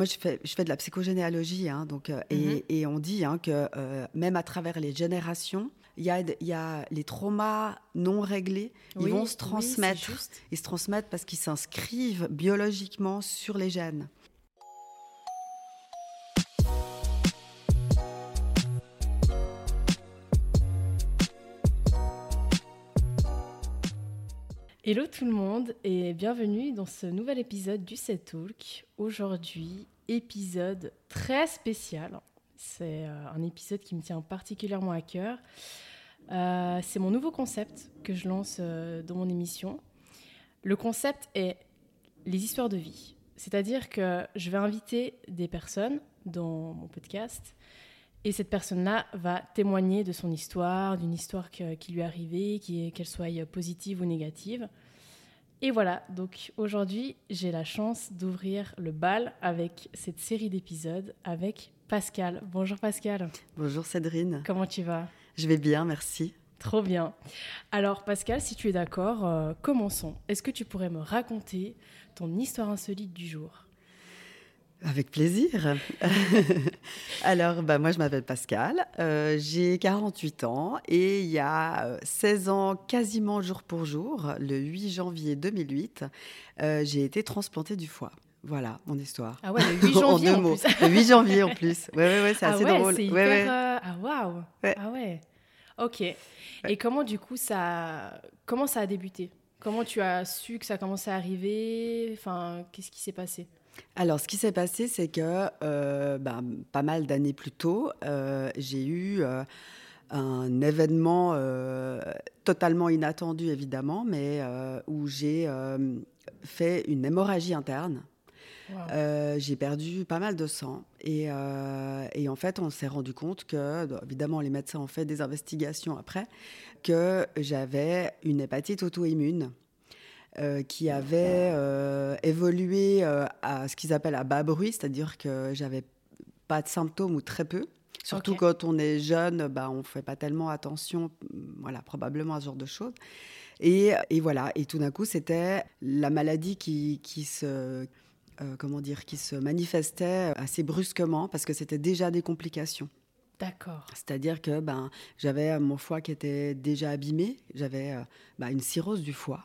moi, je fais, je fais de la psychogénéalogie, hein, donc, euh, et, Mhm. et on dit hein, que euh, même à travers les générations, il y a, y a les traumas non réglés, Oui, ils vont se transmettre. ils se transmettent parce qu'ils s'inscrivent biologiquement sur les gènes. Hello tout le monde et bienvenue dans ce nouvel épisode du Set Talk. Aujourd'hui, épisode très spécial. C'est euh, un épisode qui me tient particulièrement à cœur. Euh, c'est mon nouveau concept que je lance euh, dans mon émission. Le concept est les histoires de vie. C'est-à-dire que je vais inviter des personnes dans mon podcast et cette personne-là va témoigner de son histoire, d'une histoire qui lui est arrivée, qu'elle soit positive ou négative. Et voilà, donc aujourd'hui, j'ai la chance d'ouvrir le bal avec cette série d'épisodes avec Pascal. Bonjour Pascal, Bonjour Cédrine, comment tu vas? Je vais bien, merci. Trop bien. Alors Pascal, si tu es d'accord, euh, commençons. Est-ce que tu pourrais me raconter ton histoire insolite du jour? Avec plaisir. Alors, bah, moi, je m'appelle Pascal, euh, j'ai 48 ans et il y a euh, 16 ans, quasiment jour pour jour, le 8 janvier 2008, euh, j'ai été transplantée du foie. Voilà mon histoire. Ah ouais, le 8 en janvier deux en, mots. plus. Le 8 janvier en plus. Ouais, ouais, ouais, c'est ah assez ouais, drôle. hyper... ouais. euh, Ah waouh. Ah ouais. Ok. Et comment du coup ça... Comment ça a débuté? Comment tu as su que ça commençait à arriver? Enfin, qu'est-ce qui s'est passé? Alors, ce qui s'est passé, c'est que euh, ben, pas mal d'années plus tôt, euh, j'ai eu euh, un événement totalement inattendu, évidemment, mais où j'ai fait une hémorragie interne. Wow. J'ai perdu pas mal de sang. Et, et en fait, on s'est rendu compte que, évidemment, les médecins ont fait des investigations après, que j'avais une hépatite auto-immune euh, qui avait euh, évolué euh, à ce qu'ils appellent à bas bruit, c'est-à-dire que j'avais pas de symptômes ou très peu. Surtout quand on est jeune, bah, on fait pas tellement attention, voilà, probablement à ce genre de choses. Et, et voilà, et tout d'un coup, c'était la maladie qui, qui se, comment dire, qui se manifestait assez brusquement parce que c'était déjà des complications. D'accord. C'est-à-dire que ben, j'avais mon foie qui était déjà abîmé, j'avais bah, une cirrhose du foie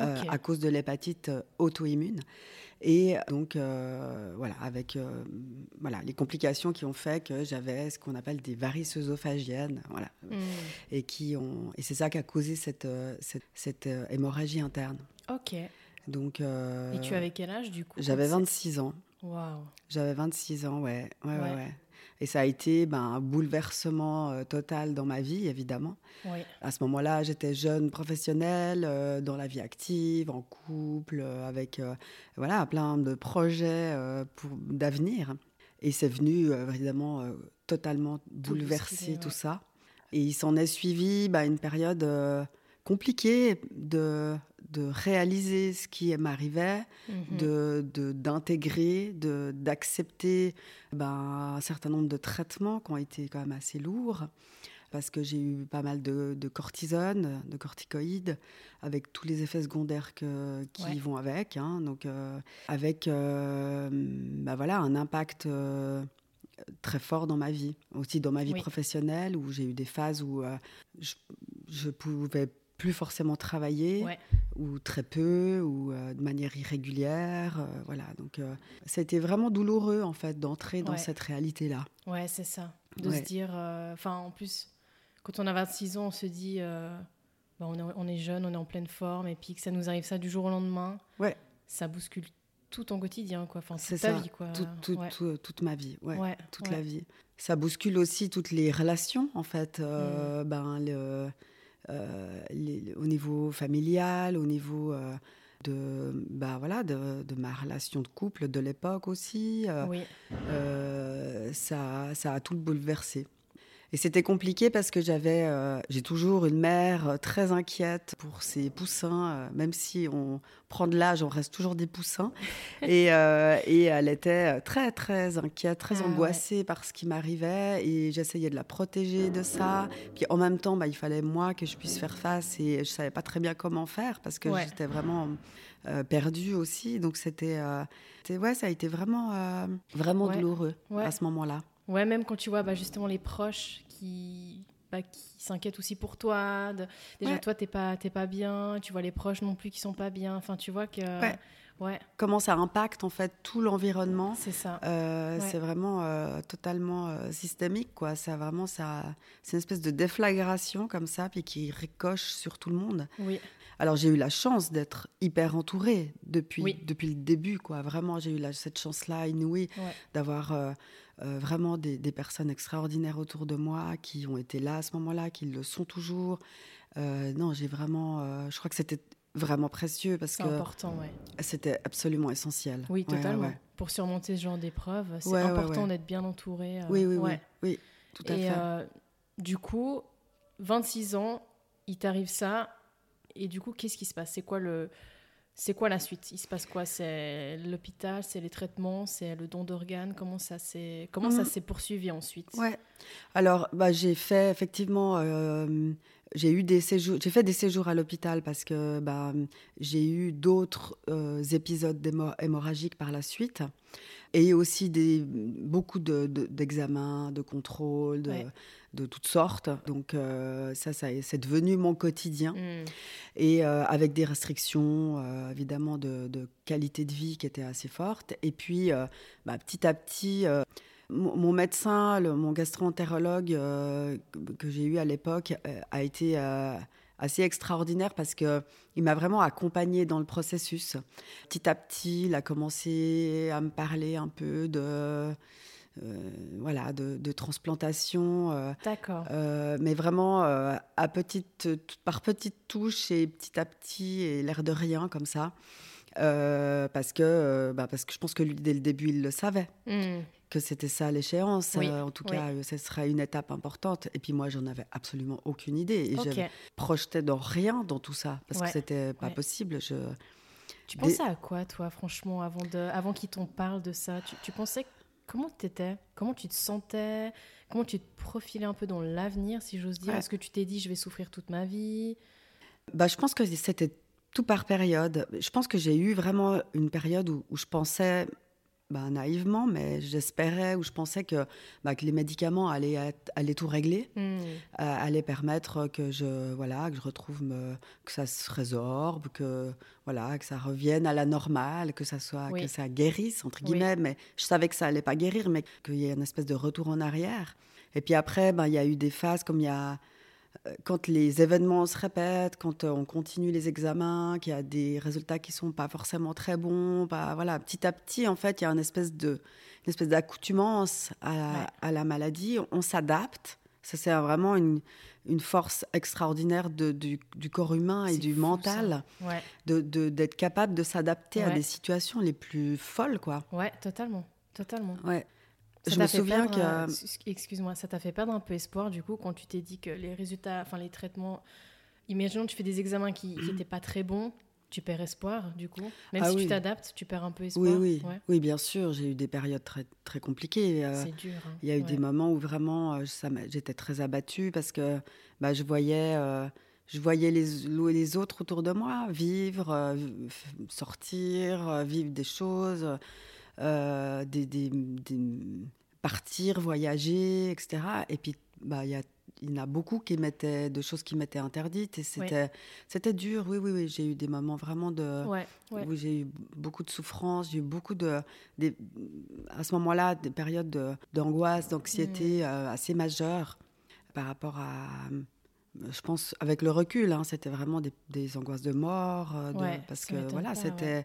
euh, à cause de l'hépatite euh, auto-immune. Et donc, euh, voilà, avec euh, voilà, les complications qui ont fait que j'avais ce qu'on appelle des varices œsophagiennes. Voilà, Hmm. et, qui ont, et c'est ça qui a causé cette, cette, cette, hémorragie interne. Ok. Donc, Et tu avais quel âge du coup J'avais quand 26 ans. Waouh. J'avais 26 ans, ouais. ouais, ouais, Ouais. ouais. Et ça a été ben, un bouleversement euh, total dans ma vie, évidemment. Oui. À ce moment-là, j'étais jeune professionnelle, euh, dans la vie active, en couple, euh, avec voilà, plein de projets d'avenir. Et c'est venu, évidemment, totalement bouleverser tout ouais. ça. Et il s'en est suivi bah, une période compliquée de, de réaliser ce qui m'arrivait, Mhm. de d'intégrer, de, d'accepter ben, un certain nombre de traitements qui ont été quand même assez lourds, parce que j'ai eu pas mal de, de cortisone, de corticoïdes, avec tous les effets secondaires que, qui Ouais. vont avec. hein. donc, euh, avec euh, ben voilà, un impact euh, très fort dans ma vie, aussi dans ma vie Oui. professionnelle, où j'ai eu des phases où je, je pouvais plus forcément travailler Ouais. ou très peu, ou euh, de manière irrégulière. euh, voilà, donc euh, c'était vraiment douloureux en fait d'entrer dans Ouais. cette réalité-là. Ouais, c'est ça. De Ouais. se dire. euh, Enfin, en plus, quand on a 26 ans, on se dit. euh, bah, on, est, on est jeune, on est en pleine forme, et puis que ça nous arrive ça du jour au lendemain. Ouais. Ça bouscule tout ton quotidien, quoi. Enfin, toute ta ça, vie, quoi. Tout- tout- ouais. tout- toute ma vie, ouais, toute la vie. Ça bouscule aussi toutes les relations en fait, Mm. ben, le, les- au niveau familial, au niveau euh, de, bah, voilà, de, de ma relation de couple de l'époque aussi. euh, Oui. Euh, ça, ça a tout bouleversé. Et c'était compliqué parce que j'avais, euh, j'ai toujours une mère euh, très inquiète pour ses poussins, euh, même si on prend de l'âge, on reste toujours des poussins. et, euh, et elle était très très inquiète, très Ah, angoissée par ce qui m'arrivait, et j'essayais de la protéger de ça. Puis en même temps, bah, il fallait moi que je puisse faire face, et je savais pas très bien comment faire parce que Ouais. j'étais vraiment perdu aussi. Donc c'était, ouais, ça a été vraiment, vraiment douloureux à ce moment-là. Ouais, même quand tu vois bah, justement les proches qui bah, qui s'inquiètent aussi pour toi. Déjà, toi, t'es pas, pas bien. Tu vois les proches non plus qui sont pas bien. Enfin, tu vois que. Ouais. Comment ça impacte en fait tout l'environnement. C'est ça. Euh, c'est vraiment euh, totalement euh, systémique, quoi. Ça vraiment, ça, c'est une espèce de déflagration comme ça, puis qui ricoche sur tout le monde. Oui. Alors j'ai eu la chance d'être hyper entourée depuis, depuis le début, quoi. Vraiment, j'ai eu la, cette chance-là inouïe d'avoir euh, vraiment des, personnes extraordinaires autour de moi qui ont été là à ce moment-là, qui le sont toujours. Euh, non, j'ai vraiment. Euh, je crois que c'était vraiment précieux parce que. important, ouais. C'était absolument essentiel. Oui, totalement. Pour surmonter ce genre d'épreuve, c'est important d'être bien entouré. oui, oui, oui, oui, tout à et, fait. du coup, 26 ans, il t'arrive ça. Et du coup, qu'est-ce qui se passe? C'est quoi le c'est quoi la suite? Il se passe quoi? C'est l'hôpital, c'est les traitements, c'est le don d'organes? Comment ça s'est comment ça mhm. s'est poursuivi ensuite? Ouais. Alors, bah, j'ai fait effectivement, euh, j'ai eu des séjours, j'ai fait des séjours à l'hôpital parce que bah, j'ai eu d'autres euh, épisodes hémorragiques par la suite et aussi des, beaucoup d'examens, de, de contrôles, de, de, toutes sortes. Donc euh, ça, ça c'est devenu mon quotidien. Mm. Et euh, avec des restrictions, évidemment, de, qualité de vie qui étaient assez fortes. Et puis, bah, petit à petit, mon, médecin, le, mon gastro-entérologue que j'ai eu à l'époque, a été assez extraordinaire parce que il m'a vraiment accompagné dans le processus. Petit à petit, il a commencé à me parler un peu de euh, voilà de, transplantation. Euh, D'accord. Euh, mais vraiment à petite, par petites touches et petit à petit et l'air de rien comme ça. Parce que bah, parce que je pense que lui dès le début il le savait. Hmm. Que c'était ça l'échéance. Euh, en tout cas, euh, ce serait une étape importante. Et puis moi, j'en avais absolument aucune idée. Et je projetais dans rien dans tout ça parce que c'était pas possible. Je... Tu pensais à quoi, toi, franchement, avant, de... avant qu'ils t'en parlent de ça? Tu, tu pensais comment tu étais Comment tu te sentais? Comment tu te profilais un peu dans l'avenir, si j'ose dire? Est-ce que tu t'es dit, je vais souffrir toute ma vie? Bah, Je pense que c'était tout par période. Je pense que j'ai eu vraiment une période où, où je pensais bah, naïvement, mais j'espérais ou je pensais que, bah, que les médicaments allaient, allaient tout régler, hmm. euh, allaient permettre que je, voilà, que je retrouve, me, que ça se résorbe, que, voilà, que ça revienne à la normale, que ça, soit, que ça guérisse, entre guillemets. Mais je savais que ça allait pas guérir, mais qu'il y ait une espèce de retour en arrière. Et puis après, bah, il y a eu des phases comme il y a quand les événements se répètent, quand euh, on continue les examens, qu'il y a des résultats qui sont pas forcément très bons, bah, voilà, petit à petit, en fait, il y a une espèce de, une espèce d'accoutumance à, la maladie. On s'adapte. Ça, c'est vraiment une, une, force extraordinaire de, du, corps humain et du mental, de d'être capable de s'adapter à des situations les plus folles, quoi. Ouais, totalement, totalement. Ouais je me souviens que. Euh, excuse-moi, ça t'a fait perdre un peu espoir du coup quand tu t'es dit que les résultats, enfin les traitements. Imaginons tu fais des examens qui n'étaient pas très bons, tu perds espoir du coup. Même ah si tu t'adaptes, tu perds un peu espoir. Oui, oui, oui, bien sûr. J'ai eu des périodes très très compliquées. Euh, C'est dur. Hein. Il y a eu des moments où vraiment euh, j'étais très abattue parce que bah, je voyais. je voyais les, les autres autour de moi vivre, sortir, vivre des choses. Euh, des, des, partir, voyager, etc. Et puis, bah, y a, il y en a beaucoup qui mettaient de choses qui m'étaient interdites et c'était c'était dur. Oui, oui, oui. J'ai eu des moments vraiment de où j'ai eu beaucoup de souffrance, j'ai eu beaucoup de des, à ce moment-là des périodes d'angoisse, d'anxiété mm. euh, assez majeures par rapport à je pense avec le recul, hein, c'était vraiment des, des, angoisses de mort, euh, parce que voilà, c'était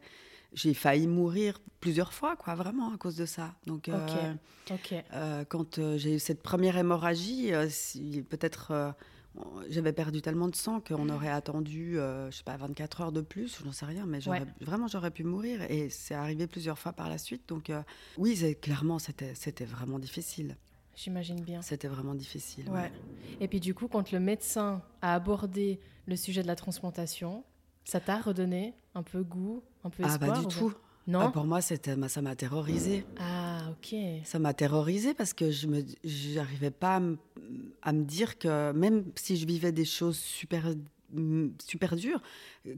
j'ai failli mourir plusieurs fois, quoi, vraiment à cause de ça. Donc, euh, euh, quand euh, j'ai eu cette première hémorragie, peut-être j'avais perdu tellement de sang qu'on mm. aurait attendu, je sais pas, 24 heures de plus, je n'en sais rien, mais vraiment j'aurais pu mourir. Et c'est arrivé plusieurs fois par la suite. Donc, oui, clairement, c'était vraiment difficile. J'imagine bien. C'était vraiment difficile. Ouais. Et puis du coup, quand le médecin a abordé le sujet de la transplantation, ça t'a redonné un peu goût, un peu espoir Ah, pas du tout. Non ah, Pour moi, ça m'a terrorisé. Ah, ok. Ça m'a terrorisé parce que je n'arrivais pas à me, dire que même si je vivais des choses super, super dures,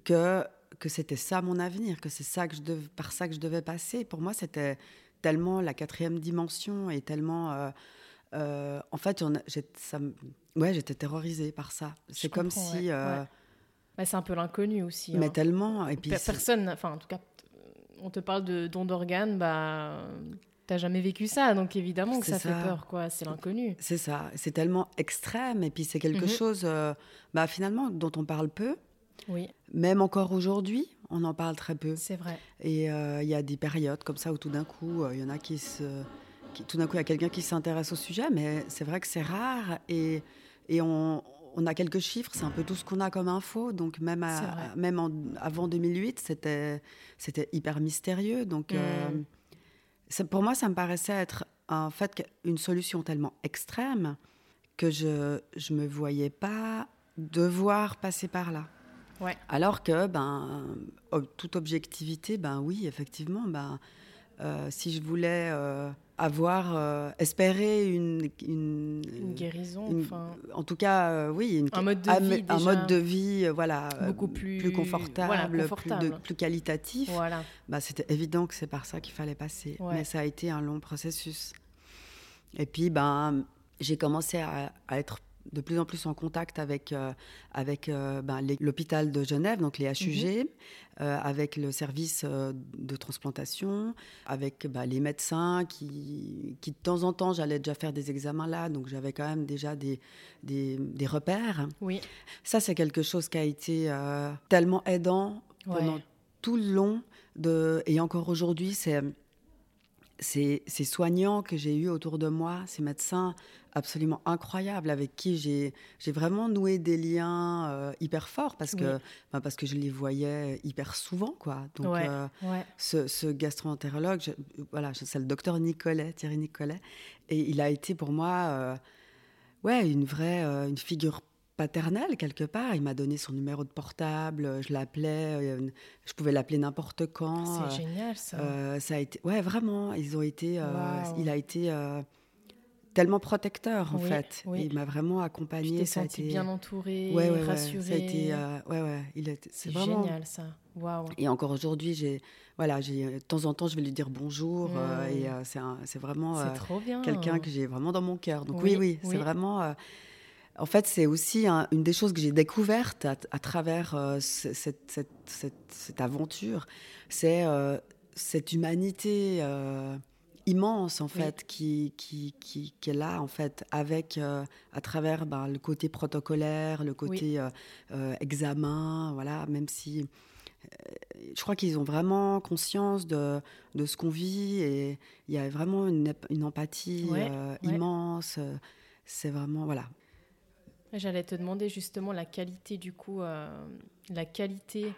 que que c'était ça mon avenir, que c'est ça que je dev- par ça que je devais passer. Pour moi, c'était tellement la quatrième dimension et tellement. euh, euh, en fait, on ça ouais, j'étais terrorisée par ça. C'est comme si. euh, ouais. Bah, c'est un peu l'inconnu aussi. Mais hein. tellement. Et puis, Pe- c'est- Personne, enfin en tout cas, on te parle de don d'organes, bah t'as jamais vécu ça, donc évidemment que ça, fait peur, quoi. C'est l'inconnu. C'est ça, c'est tellement extrême et puis c'est quelque Mhm. chose euh, bah, finalement dont on parle peu, Oui, même encore aujourd'hui, on en parle très peu. c'est vrai. Et euh, il y a des périodes comme ça où tout d'un coup, euh, il y en a qui se... qui- tout d'un coup, il y a quelqu'un qui s'intéresse au sujet, mais c'est vrai que c'est rare et, et on, on a quelques chiffres, c'est un peu tout ce qu'on a comme info. Donc même, à- même en- avant 2008, c'était hyper mystérieux. Donc Mm. euh, pour moi, ça me paraissait être en fait une solution tellement extrême que je je me voyais pas devoir passer par là. Ouais. Alors que, ben, toute objectivité, ben oui, effectivement, ben, euh, si je voulais euh, avoir, euh, espérer une, une, Une guérison, une- enfin, en tout cas, euh, oui, une- Un mode de vie, un mode de vie, euh, voilà, Beaucoup plus- plus confortable, voilà, Plus, de- confortable. plus qualitatif. voilà. Bah, c'était évident que c'est par ça qu'il fallait passer. Ouais. Mais ça a été un long processus. Et puis, ben, j'ai commencé à, à être de plus en plus en contact avec, euh, avec euh, ben, l'hôpital de Genève, donc les HUG, euh, avec le service de transplantation, avec ben, les médecins qui, qui, de temps en temps, j'allais déjà faire des examens là, donc j'avais quand même déjà des, des, des repères. Oui, Ça, c'est quelque chose qui a été tellement aidant pendant Ouais. tout le long. De, et encore aujourd'hui, c'est ces, ces soignants que j'ai eus autour de moi, ces médecins absolument incroyables avec qui j'ai vraiment noué des liens euh, hyper forts parce que, Oui. ben, parce que je les voyais hyper souvent. Quoi. Donc, Ouais. euh, ouais. ce, ce gastro-entérologue, voilà, c'est le docteur Nicolet, Thierry Nicolet, et il a été pour moi, euh, ouais, une vraie, une figure paternelle quelque part. Il m'a donné son numéro de portable, je l'appelais, euh, je pouvais l'appeler n'importe quand. C'est euh, génial ça. euh, ça a été, ouais, vraiment, ils ont été, euh, il a été euh, tellement protecteur en Oui, fait. oui. Il m'a vraiment tu accompagné. t'es ça a été- bien entouré, ouais, ouais, ouais, rassuré. ça a été, euh, ouais, ouais, il a C'est vraiment génial ça. Waouh. et encore aujourd'hui, j'ai, voilà, j'ai, de temps en temps, je vais lui dire bonjour. euh, Mm. et euh, c'est, un- c'est vraiment euh, quelqu'un que j'ai vraiment dans mon cœur. Donc oui, oui. c'est vraiment. En fait, c'est aussi un- une des choses que j'ai découvertes à, à travers euh, ce- cette, cette, cette- cette aventure. C'est euh, cette humanité euh, immense, en Oui. fait, qui, qui, qui, qui est là, en fait, avec, à travers ben, le côté protocolaire, le côté examen, voilà, même si je crois qu'ils ont vraiment conscience de, de ce qu'on vit et il y a vraiment une, empathie Ouais, ouais. immense. C'est vraiment, voilà. J'allais te demander justement la qualité du coup, euh, la qualité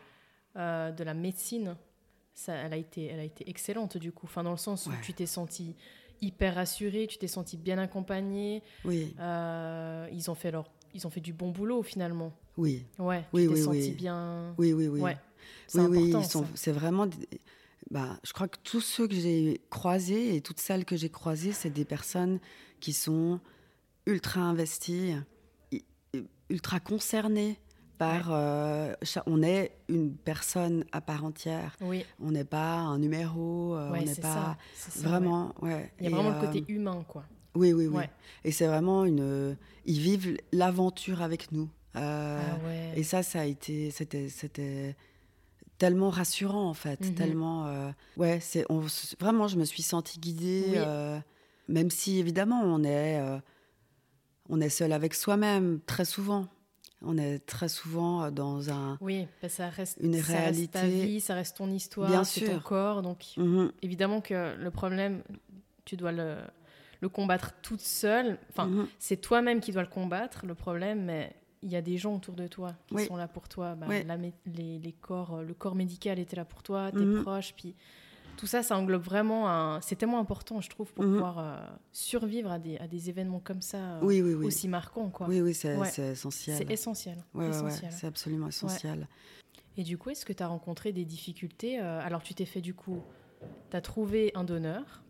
euh, de la médecine. Ça, elle a été, elle a été excellente du coup. Enfin, dans le sens où Ouais. tu t'es senti hyper rassuré, tu t'es senti bien accompagné. Oui, Euh, ils ont fait leur, ils ont fait du bon boulot finalement. oui, Ouais. Oui, tu t'es oui, senti oui. bien. oui, oui, oui. Ouais. C'est Oui, important. c'est vraiment. Bah, je crois que tous ceux que j'ai croisés et toutes celles que j'ai croisées, c'est des personnes qui sont ultra investies, ultra concernées par. euh, on est une personne à part entière. Oui. On n'est pas un numéro. euh, Ouais, on n'est c'est pas ça. vraiment. Ouais. Il y a Et, vraiment euh, le côté humain quoi. Oui, oui, oui. Et c'est vraiment une. Ils vivent l'aventure avec nous. Euh, ah ouais. et ça, ça a été, c'était, c'était tellement rassurant en fait, Mhm. tellement, euh, ouais, c'est, vraiment, je me suis sentie guidée, Oui. euh, même si évidemment on est, euh, on est seul avec soi-même très souvent. On est très souvent euh, dans un, Oui, bah, ça reste, Une ça reste ta réalité- vie, ça reste ton histoire, Bien c'est ton corps. Donc Mhm, évidemment que le problème, tu dois le, le combattre toute seule. Enfin, mhm. c'est toi-même qui dois le combattre, le problème, mais il y a des gens autour de toi qui Oui. sont là pour toi. Bah, Oui. la mé- les, les corps, euh, le corps médical était là pour toi, tes Mhm. proches, puis tout ça, ça englobe vraiment un... C'est tellement important, je trouve, pour Mhm. pouvoir euh, survivre à des, à des événements comme ça, euh, oui, oui, oui, aussi marquants, quoi. oui, oui, c'est, Ouais. essentiel. C'est essentiel. Ouais, ouais, c'est absolument essentiel. Et du coup, est-ce que tu as rencontré des difficultés euh, Alors, tu t'es fait du coup, tu as trouvé un donneur?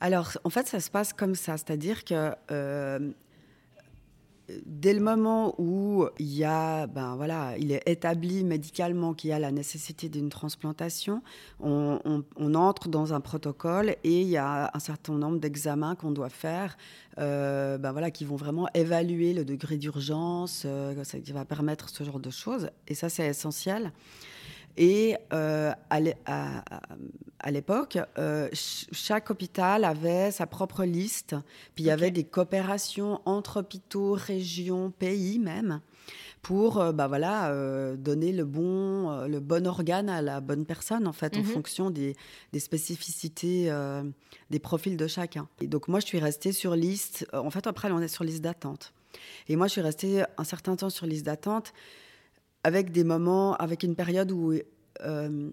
Alors, en fait, ça se passe comme ça, c'est-à-dire que euh, dès le moment où il y a, ben voilà, il est établi médicalement qu'il y a la nécessité d'une transplantation, on, entre dans un protocole et il y a un certain nombre d'examens qu'on doit faire, euh, ben voilà, qui vont vraiment évaluer le degré d'urgence, euh, qui va permettre ce genre de choses. Et ça, c'est essentiel. Et euh, à l'époque, euh, chaque hôpital avait sa propre liste. Puis il y avait des coopérations entre hôpitaux, régions, pays même, pour euh, bah voilà, donner le bon, le bon organe à la bonne personne, en fait, en mhm. fonction des, des spécificités des profils de chacun. Et donc moi, je suis restée sur liste. En fait, après, on est sur liste d'attente. Et moi, je suis restée un certain temps sur liste d'attente avec des moments, avec une période où euh,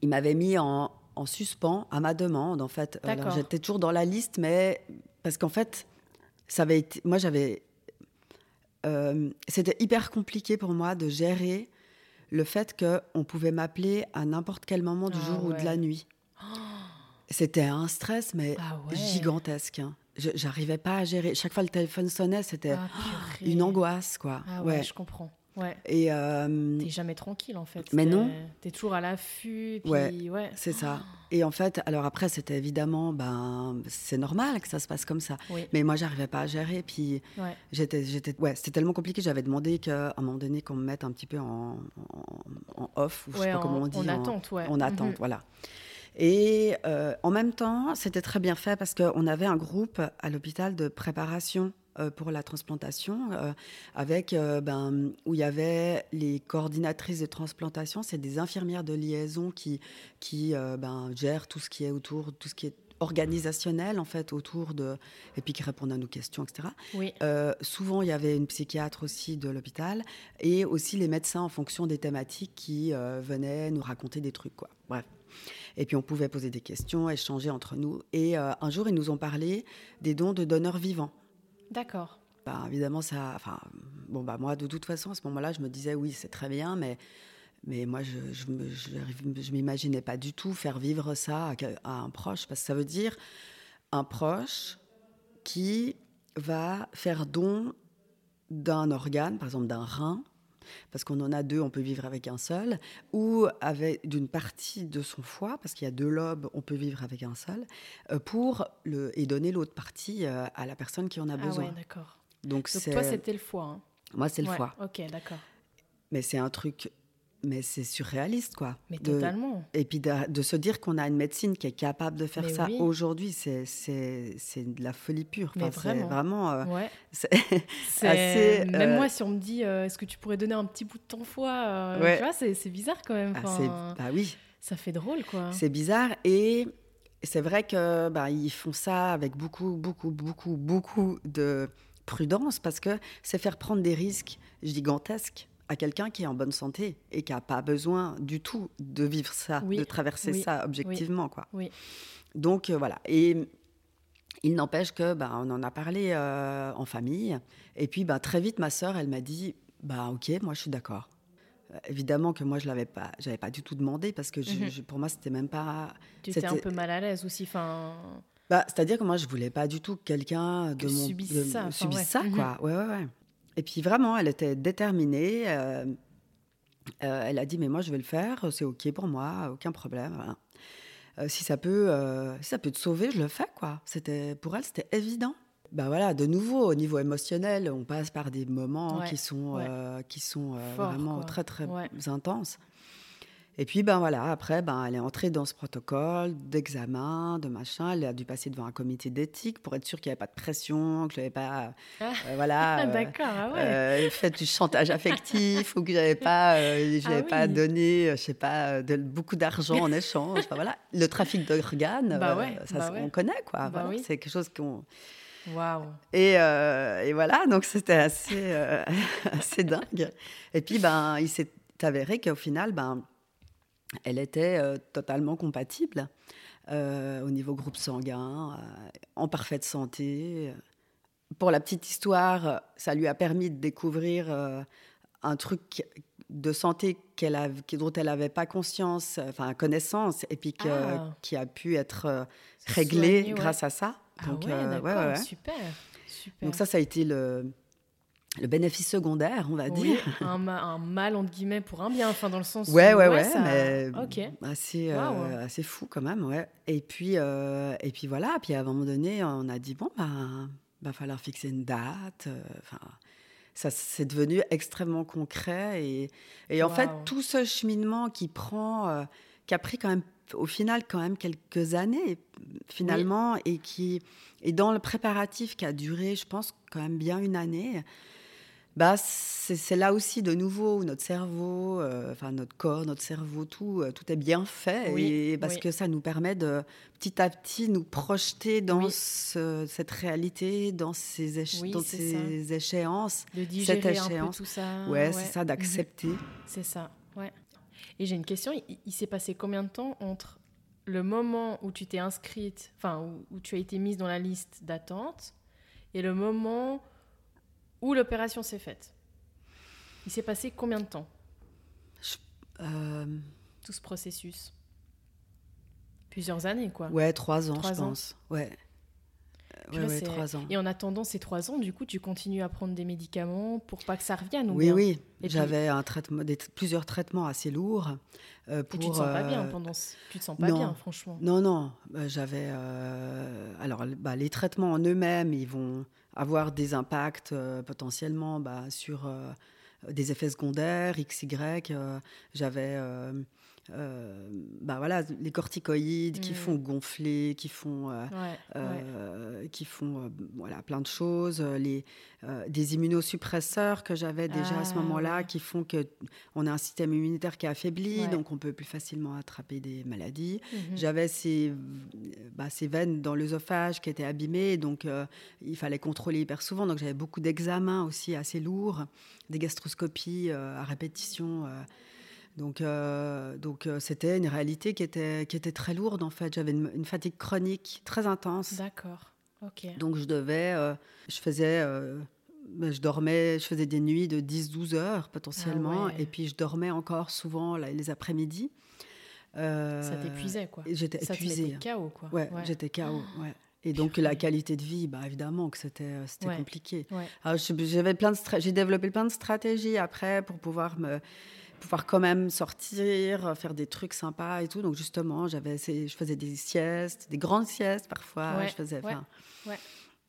il m'avait mis en, suspens à ma demande, en fait. J'étais toujours dans la liste, mais parce qu'en fait, ça avait été. Moi, j'avais. Euh, c'était hyper compliqué pour moi de gérer le fait qu'on pouvait m'appeler à n'importe quel moment du ah jour ou de la nuit. C'était un stress, mais ah gigantesque. Hein. J'arrivais pas à gérer. Chaque fois le téléphone sonnait, c'était ah, une angoisse, quoi. ouais, je comprends. Ouais. Et euh, t'es jamais tranquille en fait. Mais non. T'es toujours à l'affût. Ouais. ouais. C'est ça. Et en fait, alors après, c'était évidemment, ben, c'est normal que ça se passe comme ça. Mais moi, j'arrivais pas à gérer. Puis j'étais, j'étais, ouais, c'était tellement compliqué. J'avais demandé qu'à un moment donné, qu'on me mette un petit peu en, en, off ou je sais pas comment on dit. En attente, ouais. En attente, mhm. voilà. Et euh, en même temps, c'était très bien fait parce qu'on avait un groupe à l'hôpital de préparation pour la transplantation, euh, avec ben, où il y avait les coordinatrices de transplantation, c'est des infirmières de liaison qui qui ben, gèrent tout ce qui est autour, tout ce qui est organisationnel en fait autour de et puis qui répondent à nos questions etc oui. souvent il y avait une psychiatre aussi de l'hôpital et aussi les médecins en fonction des thématiques qui venaient nous raconter des trucs quoi bref et puis on pouvait poser des questions, échanger entre nous. Et euh, un jour, ils nous ont parlé des dons de donneurs vivants. D'accord. Bah, évidemment, ça. Enfin, bon, bah, moi, de toute façon, à ce moment-là, je me disais, oui, c'est très bien, mais, mais moi, je ne je, m'imaginais pas du tout faire vivre ça à, un proche, parce que ça veut dire un proche qui va faire don d'un organe, par exemple d'un rein, parce qu'on en a deux, on peut vivre avec un seul, ou avec d'une partie de son foie, parce qu'il y a deux lobes, on peut vivre avec un seul, euh, pour le, et donner l'autre partie euh, à la personne qui en a besoin. Ah ouais, d'accord. Donc, Donc toi, c'était le foie. Hein. Moi, c'est le foie. Ok, d'accord. Mais c'est un truc mais c'est surréaliste, quoi. Mais totalement. Et puis de, se dire qu'on a une médecine qui est capable de faire ça aujourd'hui, c'est de la folie pure. Enfin, c'est vraiment. Euh, assez. Même euh, moi, si on me dit, euh, est-ce que tu pourrais donner un petit bout de ton foie Tu vois, c'est bizarre quand même. Ah, bah oui. Ça fait drôle, quoi. C'est bizarre et c'est vrai que bah, ils font ça avec beaucoup, beaucoup, beaucoup, beaucoup de prudence parce que c'est faire prendre des risques gigantesques à quelqu'un qui est en bonne santé et qui n'a pas besoin du tout de vivre ça, de traverser ça objectivement. Quoi. Donc euh, voilà. Et il n'empêche que ben, on en a parlé euh, en famille. Et puis ben, très vite, ma sœur, elle m'a dit bah, Ok, moi je suis d'accord. Euh, évidemment que moi je l'avais pas, j'avais pas du tout demandé parce que mhm. pour moi c'était même pas. Tu étais un peu mal à l'aise aussi, enfin. Bah, c'est-à-dire que moi je voulais pas du tout que quelqu'un de mon subisse ça, subisse ça quoi. Mhm. Ouais ouais ouais. Et puis vraiment, elle était déterminée. Euh, euh, elle a dit, mais moi, je vais le faire, c'est OK pour moi, aucun problème. Euh, si, ça peut, ça peut te sauver, je le fais. quoi. C'était Pour elle, c'était évident. Ben voilà, de nouveau, au niveau émotionnel, on passe par des moments qui sont, qui sont vraiment très, très intenses. Et puis, ben voilà, après, ben, elle est entrée dans ce protocole d'examen, de machin. Elle a dû passer devant un comité d'éthique pour être sûre qu'il n'y avait pas de pression, que je n'avais pas, ah. euh, voilà, euh, D'accord, ah ouais. euh, fait du chantage affectif ou que j'avais pas, euh, ah pas donné, je sais pas, de, beaucoup d'argent en échange. Enfin, voilà, le trafic d'organes, bah ouais, ça, bah on connaît, quoi. Bah voilà, C'est quelque chose qu'on. Waouh. Et, et, voilà, donc c'était assez, assez dingue. Et puis, ben, il s'est avéré qu'au final, ben elle était euh, totalement compatible euh, au niveau groupe sanguin, euh, en parfaite santé. Pour la petite histoire, ça lui a permis de découvrir un truc de santé qu'elle dont elle n'avait pas conscience, enfin connaissance, et puis ah. qui a pu être réglé grâce à ça. Ah ouais, super, super. Donc ça, ça a été le, le bénéfice secondaire, on va Oui, dire. un, ma- un mal entre guillemets pour un bien, enfin dans le sens. Ouais, où, ouais, ouais, ça- mais Ok. assez, euh, Waouh. assez fou quand même, ouais. Et puis, euh, et puis voilà, puis à un moment donné, on a dit, bon, ben, va falloir fixer une date. euh, Enfin, ça, c'est devenu extrêmement concret. Et, et en fait, tout ce cheminement qui prend, euh, qui a pris quand même, au final, quand même quelques années, finalement, et qui est dans le préparatif qui a duré, je pense, quand même bien une année. Bah, c'est là aussi de nouveau où notre cerveau, euh, enfin notre corps, notre cerveau, tout, euh, tout est bien fait Oui, et parce oui. que ça nous permet de petit à petit nous projeter dans Oui. ce- cette réalité, dans ces, éche- dans ces échéances. De digérer un peu échéance. tout ça. ouais, c'est ça, d'accepter. C'est ça, ouais. Et j'ai une question, il, il s'est passé combien de temps entre le moment où tu t'es inscrite, enfin où, où tu as été mise dans la liste d'attente, et le moment où l'opération s'est faite Il s'est passé combien de temps, Euh, tout ce processus Plusieurs années, quoi. ouais, trois ans, Trois je ans. pense. Ouais, ouais, trois ans. Et en attendant ces trois ans, du coup, tu continues à prendre des médicaments pour pas que ça revienne ou Oui, bien oui. Puis- J'avais un traitement, des- plusieurs traitements assez lourds. euh, Et tu te sens pas bien euh, pendant... ce- Tu te sens pas non. bien, franchement. Non, non, euh, j'avais. euh, alors, bah, les traitements en eux-mêmes, ils vont avoir des impacts euh, potentiellement bah, sur euh, des effets secondaires, XY. euh, j'avais. Euh, bah, voilà, les corticoïdes qui Mm. font gonfler, qui font. euh, Ouais, ouais. euh, qui font voilà, plein de choses, les, des immunosuppresseurs que j'avais déjà à ce Ah, moment-là, ouais. qui font que on a un système immunitaire qui est affaibli, donc on peut plus facilement attraper des maladies. Mhm. J'avais ces, bah, ces veines dans l'œsophage qui étaient abîmées, donc il fallait contrôler hyper souvent. Donc j'avais beaucoup d'examens aussi assez lourds, des gastroscopies à répétition. Donc euh, donc euh, c'était une réalité qui était, qui était très lourde en fait. J'avais une, une fatigue chronique très intense. D'accord. Ok. Donc je devais, euh, je faisais, ben, je dormais, je faisais des nuits de 10-12 heures potentiellement, Ah ouais. et puis je dormais encore souvent là, les après-midi. Ça t'épuisait, quoi. J'étais Ça te épuisée. mettait KO, quoi. Ouais, j'étais KO. Ouais. Et donc Purée. la qualité de vie, bah, évidemment que c'était c'était compliqué. J'avais plein de j'ai développé plein de stratégies après pour pouvoir me pouvoir quand même sortir, euh, faire des trucs sympas et tout. Donc justement, j'avais je faisais des siestes, des grandes siestes parfois. Ouais, Je faisais, ouais.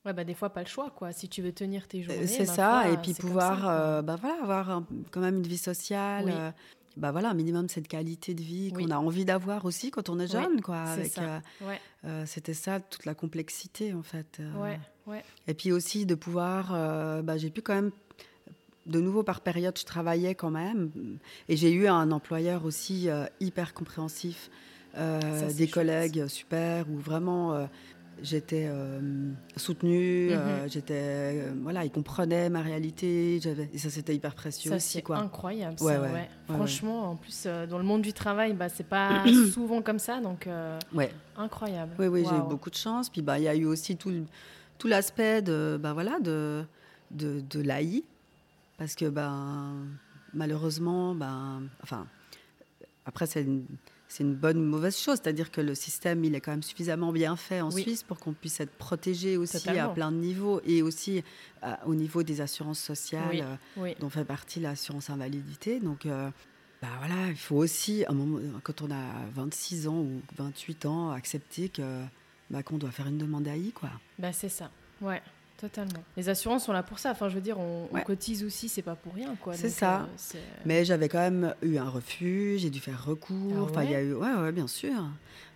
Ouais, bah des fois, pas le choix, quoi. Si tu veux tenir tes Euh, journées. C'est ma ça, et puis pouvoir ça, euh, bah voilà, avoir un- quand même une vie sociale. Oui. euh, bah voilà, un minimum cette qualité de vie Oui. qu'on a envie d'avoir aussi quand on est Oui, jeune. quoi. ça. C'était ça, toute la complexité en fait. Et puis aussi de pouvoir, bah, j'ai pu quand même, de nouveau par période, je travaillais quand même. Et j'ai eu un employeur aussi euh, hyper compréhensif, euh, Ça, c'est des chouette. collègues super, où vraiment euh, j'étais euh, soutenue, euh, Mhm. j'étais, euh, voilà, ils comprenaient ma réalité, et ça c'était hyper précieux Ça, aussi. Quoi. incroyable, Ouais, ça, ouais. Franchement, en plus, euh, dans le monde du travail, bah, c'est pas souvent comme ça, donc euh, incroyable. Oui, oui, j'ai eu beaucoup de chance. Puis bah, il y a eu aussi tout, l'aspect de, bah, voilà, de, de, de l'AI. Parce que ben, malheureusement, ben, enfin, après, c'est une, c'est une bonne ou mauvaise chose. C'est-à-dire que le système, il est quand même suffisamment bien fait en Oui. Suisse pour qu'on puisse être protégé aussi Totalement. à plein de niveaux et aussi à- au niveau des assurances sociales. Oui. euh, Oui, dont fait partie l'assurance invalidité. Donc, euh, bah voilà, il faut aussi, à un moment, quand on a 26 ans ou 28 ans, accepter que, bah, qu'on doit faire une demande AI, quoi. bah, c'est ça. Ouais, totalement. Les assurances sont là pour ça. Enfin, je veux dire, on, cotise aussi, c'est pas pour rien, quoi. C'est ça. euh, Mais j'avais quand même eu un refus, j'ai dû faire recours. Ah enfin, il y a ouais eu, ouais, ouais, bien sûr.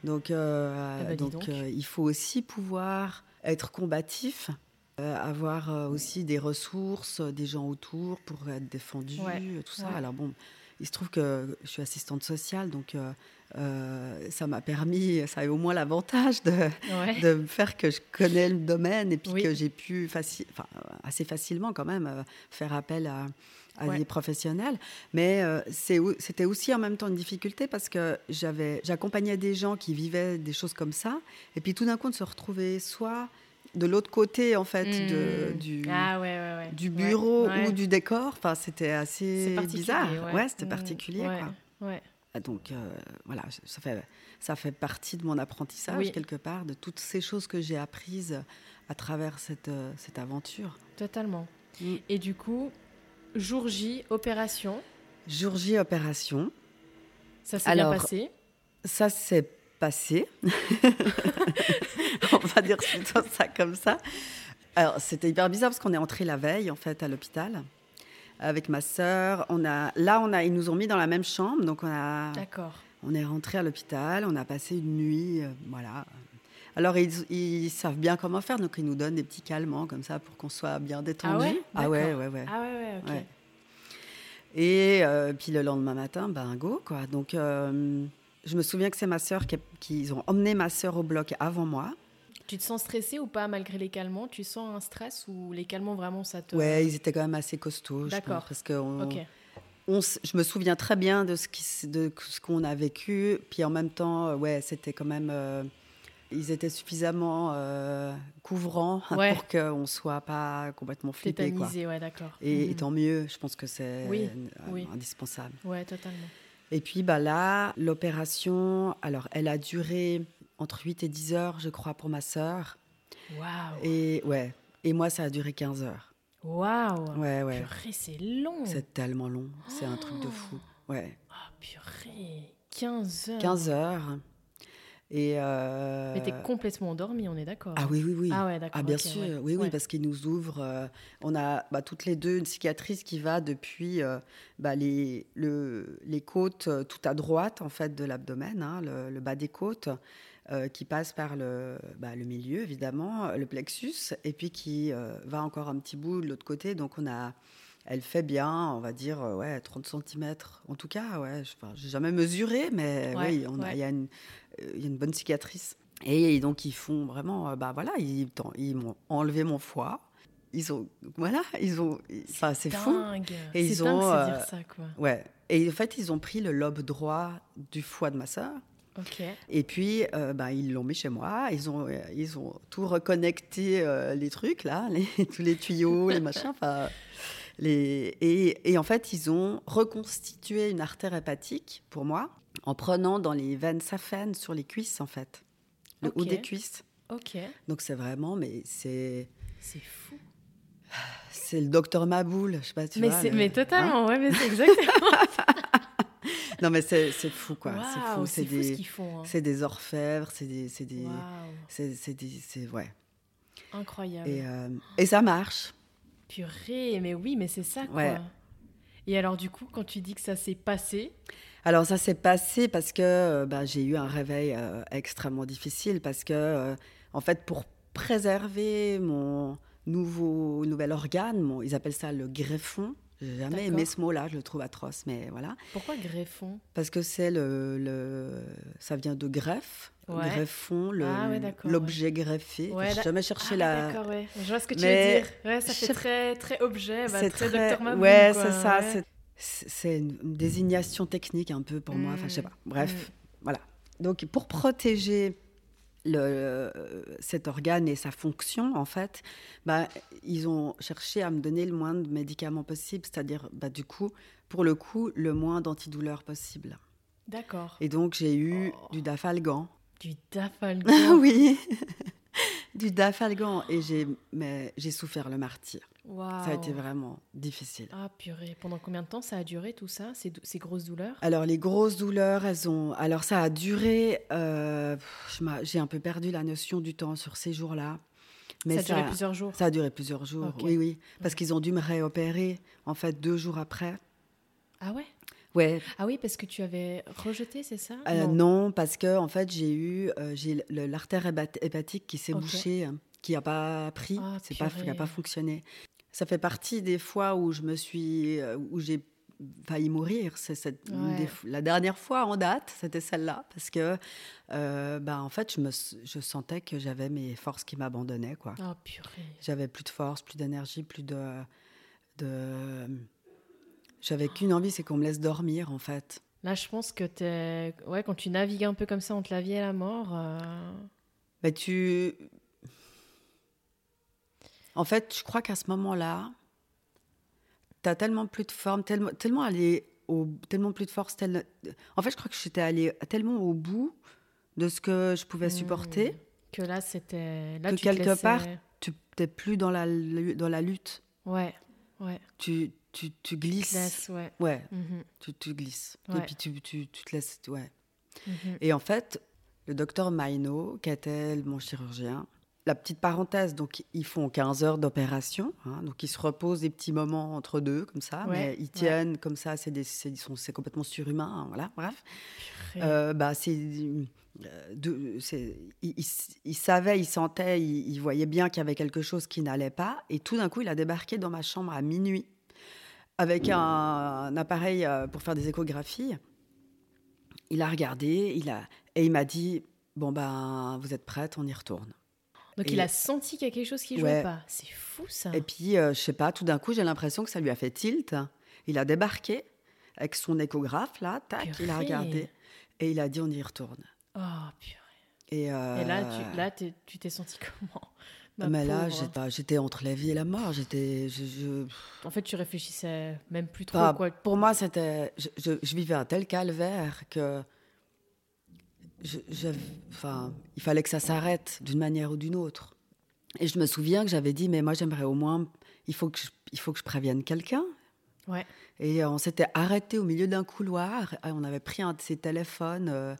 Donc, euh, ben, dis donc, donc. euh, il faut aussi pouvoir être combatif. avoir aussi des ressources, des gens autour pour être défendu, tout ça. Alors bon, il se trouve que je suis assistante sociale, donc euh, euh, ça m'a permis, ça a eu au moins l'avantage de, Ouais. de me faire que je connais le domaine et puis Oui. que j'ai pu faci- enfin, assez facilement quand même euh, faire appel à, à Ouais. des professionnels. Mais euh, c'était aussi en même temps une difficulté parce que j'accompagnais des gens qui vivaient des choses comme ça et puis tout d'un coup de se retrouver soit de l'autre côté en fait de, Hmm. du Ah ouais, ouais, ouais. du bureau ou du décor. Enfin, c'était assez bizarre. ouais. c'était Mm, particulier. Quoi. Ah, Donc euh, voilà, ça fait, ça fait partie de mon apprentissage Oui. quelque part, de toutes ces choses que j'ai apprises à travers cette, euh, cette aventure. Totalement. Mm. Et du coup, jour J, opération. Jour J, opération. Ça s'est bien passé? Ça s'est passé. dire plutôt ça comme ça. Alors, c'était hyper bizarre parce qu'on est entré la veille, en fait, à l'hôpital avec ma sœur. On a, là, on a, ils nous ont mis dans la même chambre, donc on a, D'accord. on est rentré à l'hôpital. On a passé une nuit, euh, voilà. Alors, ils, ils savent bien comment faire, donc ils nous donnent des petits calmants comme ça pour qu'on soit bien détendu. Ah ouais? Ah ouais, D'accord. ouais, ouais. Ah ouais, ouais, ok. Ouais. Et euh, puis le lendemain matin, ben go quoi. Donc euh, je me souviens que c'est ma sœur qui, qu'ils ont emmené ma sœur au bloc avant moi. Tu te sens stressé ou pas malgré les calmants? Tu sens un stress ou les calmants vraiment ça te. Ouais, ils étaient quand même assez costauds. D'accord. Parce que on- je me souviens très bien de ce qui s- de ce qu'on a vécu. Puis en même temps, euh, ouais, c'était quand même. euh, ils étaient suffisamment euh, couvrants Ouais. pour qu'on soit pas complètement flippé quoi. Tétanisé, ouais, d'accord. Et, et Mhm. tant mieux, je pense que c'est Oui, euh, oui. indispensable. Ouais, totalement. Et puis bah là, l'opération, alors elle a duré entre 8 et 10 heures, je crois, pour ma sœur. Waouh. Et ouais, et moi ça a duré 15 heures. Waouh. Ouais, ouais. Purée, c'est long. C'est tellement long, c'est un truc de fou. Ouais, Ah, purée. 15 heures. 15 heures. Et euh, Mais t'es complètement endormi, on est d'accord. Ah oui, oui, oui. Ah ouais. Ah, bien sûr, ouais. oui, oui, Ouais. parce qu'ils nous ouvrent. euh, on a bah, toutes les deux une cicatrice qui va depuis euh, bah, les, le- les côtes euh, tout à droite en fait de l'abdomen, hein, le, le bas des côtes, euh, qui passe par le, bah, le milieu évidemment, le plexus, et puis qui euh, va encore un petit bout de l'autre côté. Donc on a, elle fait bien, on va dire, euh, ouais, 30 cm. En tout cas, ouais, je n'ai jamais mesuré, mais Ouais, oui, a- ouais. il y, a une- il y a une bonne cicatrice. Et donc ils font vraiment, bah voilà, ils, ils m'ont enlevé mon foie. Ils ont, voilà, ils ont, enfin c'est fou. Et c'est ils dingue, ont, euh, dire ça, quoi. Ouais. Et en fait, ils ont pris le lobe droit du foie de ma sœur. Et puis, euh, bah, ils l'ont mis chez moi. Ils ont, euh, ils ont tout reconnecté, euh, les trucs, là, les- tous les tuyaux, les machins. Les... Et, et en fait, ils ont reconstitué une artère hépatique pour moi en prenant dans les veines saphènes sur les cuisses, en fait. Le haut Ok. des cuisses. Ok. Donc, c'est vraiment, mais c'est. C'est fou. C'est le docteur Maboul, je sais pas, tu mais, vois, le- mais hein totalement, ouais, mais c'est exactement. non, mais c'est fou, quoi. c'est fou. c'est ce des, font. hein. c'est des orfèvres, c'est des. C'est des. C'est des. Ouais. incroyable. Et, euh, et ça marche. Purée, mais oui, mais c'est ça, quoi. Ouais. Et alors, du coup, quand tu dis que ça s'est passé, Alors ça s'est passé parce que euh, bah, j'ai eu un réveil euh, extrêmement difficile parce que euh, en fait pour préserver mon nouveau nouvel organe, mon- ils appellent ça le greffon. J'ai jamais aimé ce mot-là, je le trouve atroce, mais voilà. pourquoi greffon? Parce que c'est le, le- ça vient de greffe, Ouais. greffon, Ah ouais, l'objet greffé. Ouais, J'ai jamais cherché Ah, la. D'accord, ouais. Je vois ce que tu veux dire. Ouais, ça fait très, très objet, bah, c'est très, très, Dr Maboul, ouais, c'est ça. c'est- une désignation technique un peu pour moi. Enfin, je sais Mm. pas. Bref, voilà. Donc, pour protéger le, cet organe et sa fonction, en fait, bah, ils ont cherché à me donner le moins de médicaments possible, c'est-à-dire, bah, du coup, pour le coup, le moins d'antidouleurs possible. D'accord. Et donc, j'ai eu Oh. du dafalgan. Du dafalgan. oui, du dafalgan. Et j'ai souffert le martyr. Ça a été vraiment difficile. Ah, purée. Pendant combien de temps ça a duré tout ça, ces, grosses douleurs? Alors les grosses douleurs, elles ont. Alors ça a duré. euh, J'ai un peu perdu la notion du temps sur ces jours-là. Ça a duré plusieurs jours? Ça a duré plusieurs jours. Oui, oui. Parce qu'ils ont dû me réopérer en fait deux jours après. Ah ouais? Ouais. Ah oui, parce que tu avais rejeté, c'est ça? Euh, non. parce que en fait j'ai eu euh, j'ai le- l'artère hépatique qui s'est Ok. bouchée, hein, qui a pas pris, Ah, c'est pas, qui a purée. pas fonctionné. Ça fait partie des fois où je me suis, euh, où j'ai failli mourir. C'est cette- une Ouais. des f- la dernière fois en date, c'était celle-là, parce que, euh, bah, en fait, je me, je sentais que j'avais mes forces qui m'abandonnaient, quoi. Ah, purée. J'avais plus de force, plus d'énergie, plus de, de, j'avais qu'une envie, c'est qu'on me laisse dormir, en fait. Là, je pense que t'es... Ouais, quand tu navigues un peu comme ça entre la vie et la mort... euh, Mais tu, en fait, je crois qu'à ce moment-là, tu as tellement plus de forme, tellement, tellement allé au, tellement plus de force. En fait, je crois que j'étais allée tellement au bout de ce que je pouvais supporter. hmm, Que là, c'était... Là, Que tu te quelque laissais- part- Tu n'es plus dans la, lu- dans la lutte. Ouais. Ouais. Tu, tu, tu glisses. Laisse, ouais. Ouais, Mhm, tu, tu glisses. Ouais. Et puis tu, tu, tu te laisses. Ouais. mhm. Et en fait, le docteur Maino, qui était mon chirurgien, la petite parenthèse, donc ils font 15 heures d'opération, hein, donc ils se reposent des petits moments entre deux, comme ça, Ouais, mais ils ouais. tiennent comme ça, c'est des- c'est- ils sont- c'est complètement surhumain, hein, voilà, bref. Euh, bah, c'est, euh, de- c'est- savaient, ils sentaient, ils, ils voyaient bien qu'il y avait quelque chose qui n'allait pas, et tout d'un coup, il a débarqué dans ma chambre à minuit avec un, un appareil euh, pour faire des échographies. Il a regardé, il a, et il m'a dit Bon, ben, vous êtes prête, on y retourne. Donc et- il a senti qu'il y a quelque chose qui jouait Ouais. pas. C'est fou ça. Et puis, euh, je sais pas, tout d'un coup, j'ai l'impression que ça lui a fait tilt. Il a débarqué avec son échographe, là, tac, il a regardé, et il a dit On y retourne. Oh purée. Et, euh, Et là, tu, là t'es- tu t'es senti comment? Ma mais là, pauvre. j'étais, j'étais entre la vie et la mort. J'étais, je, je- En fait, tu réfléchissais même plus trop Enfin, quoi. Pour moi, c'était, je- je vivais un tel calvaire que, je, je- enfin, il fallait que ça s'arrête d'une manière ou d'une autre. Et je me souviens que j'avais dit, mais moi, j'aimerais au moins, il faut que je, il faut que je prévienne quelqu'un. Ouais. Et on s'était arrêté au milieu d'un couloir. et On avait pris un de ces téléphones, euh,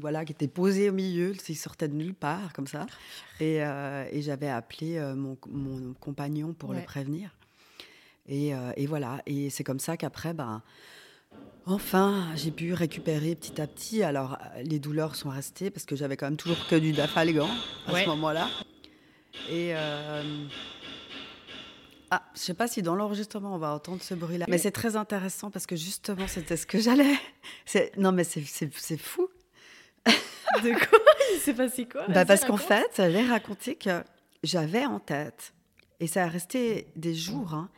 voilà, qui était posé au milieu. Il sortait de nulle part, comme ça. Et, euh, et j'avais appelé euh, mon, mon compagnon pour Ouais. le prévenir. Et, euh, et voilà. Et c'est comme ça qu'après, ben, enfin, j'ai pu récupérer petit à petit. Alors, les douleurs sont restées parce que j'avais quand même toujours que du dafalgan à Ouais. ce moment-là. Et. euh, ah, je sais pas si dans l'enregistrement on va entendre ce bruit-là, mais c'est très intéressant parce que justement c'était ce que j'allais. Non mais c'est- fou. De quoi? Il s'est passé quoi? Bah, parce qu'en fait, j'allais raconter que j'avais en tête, et ça a resté des jours, hein,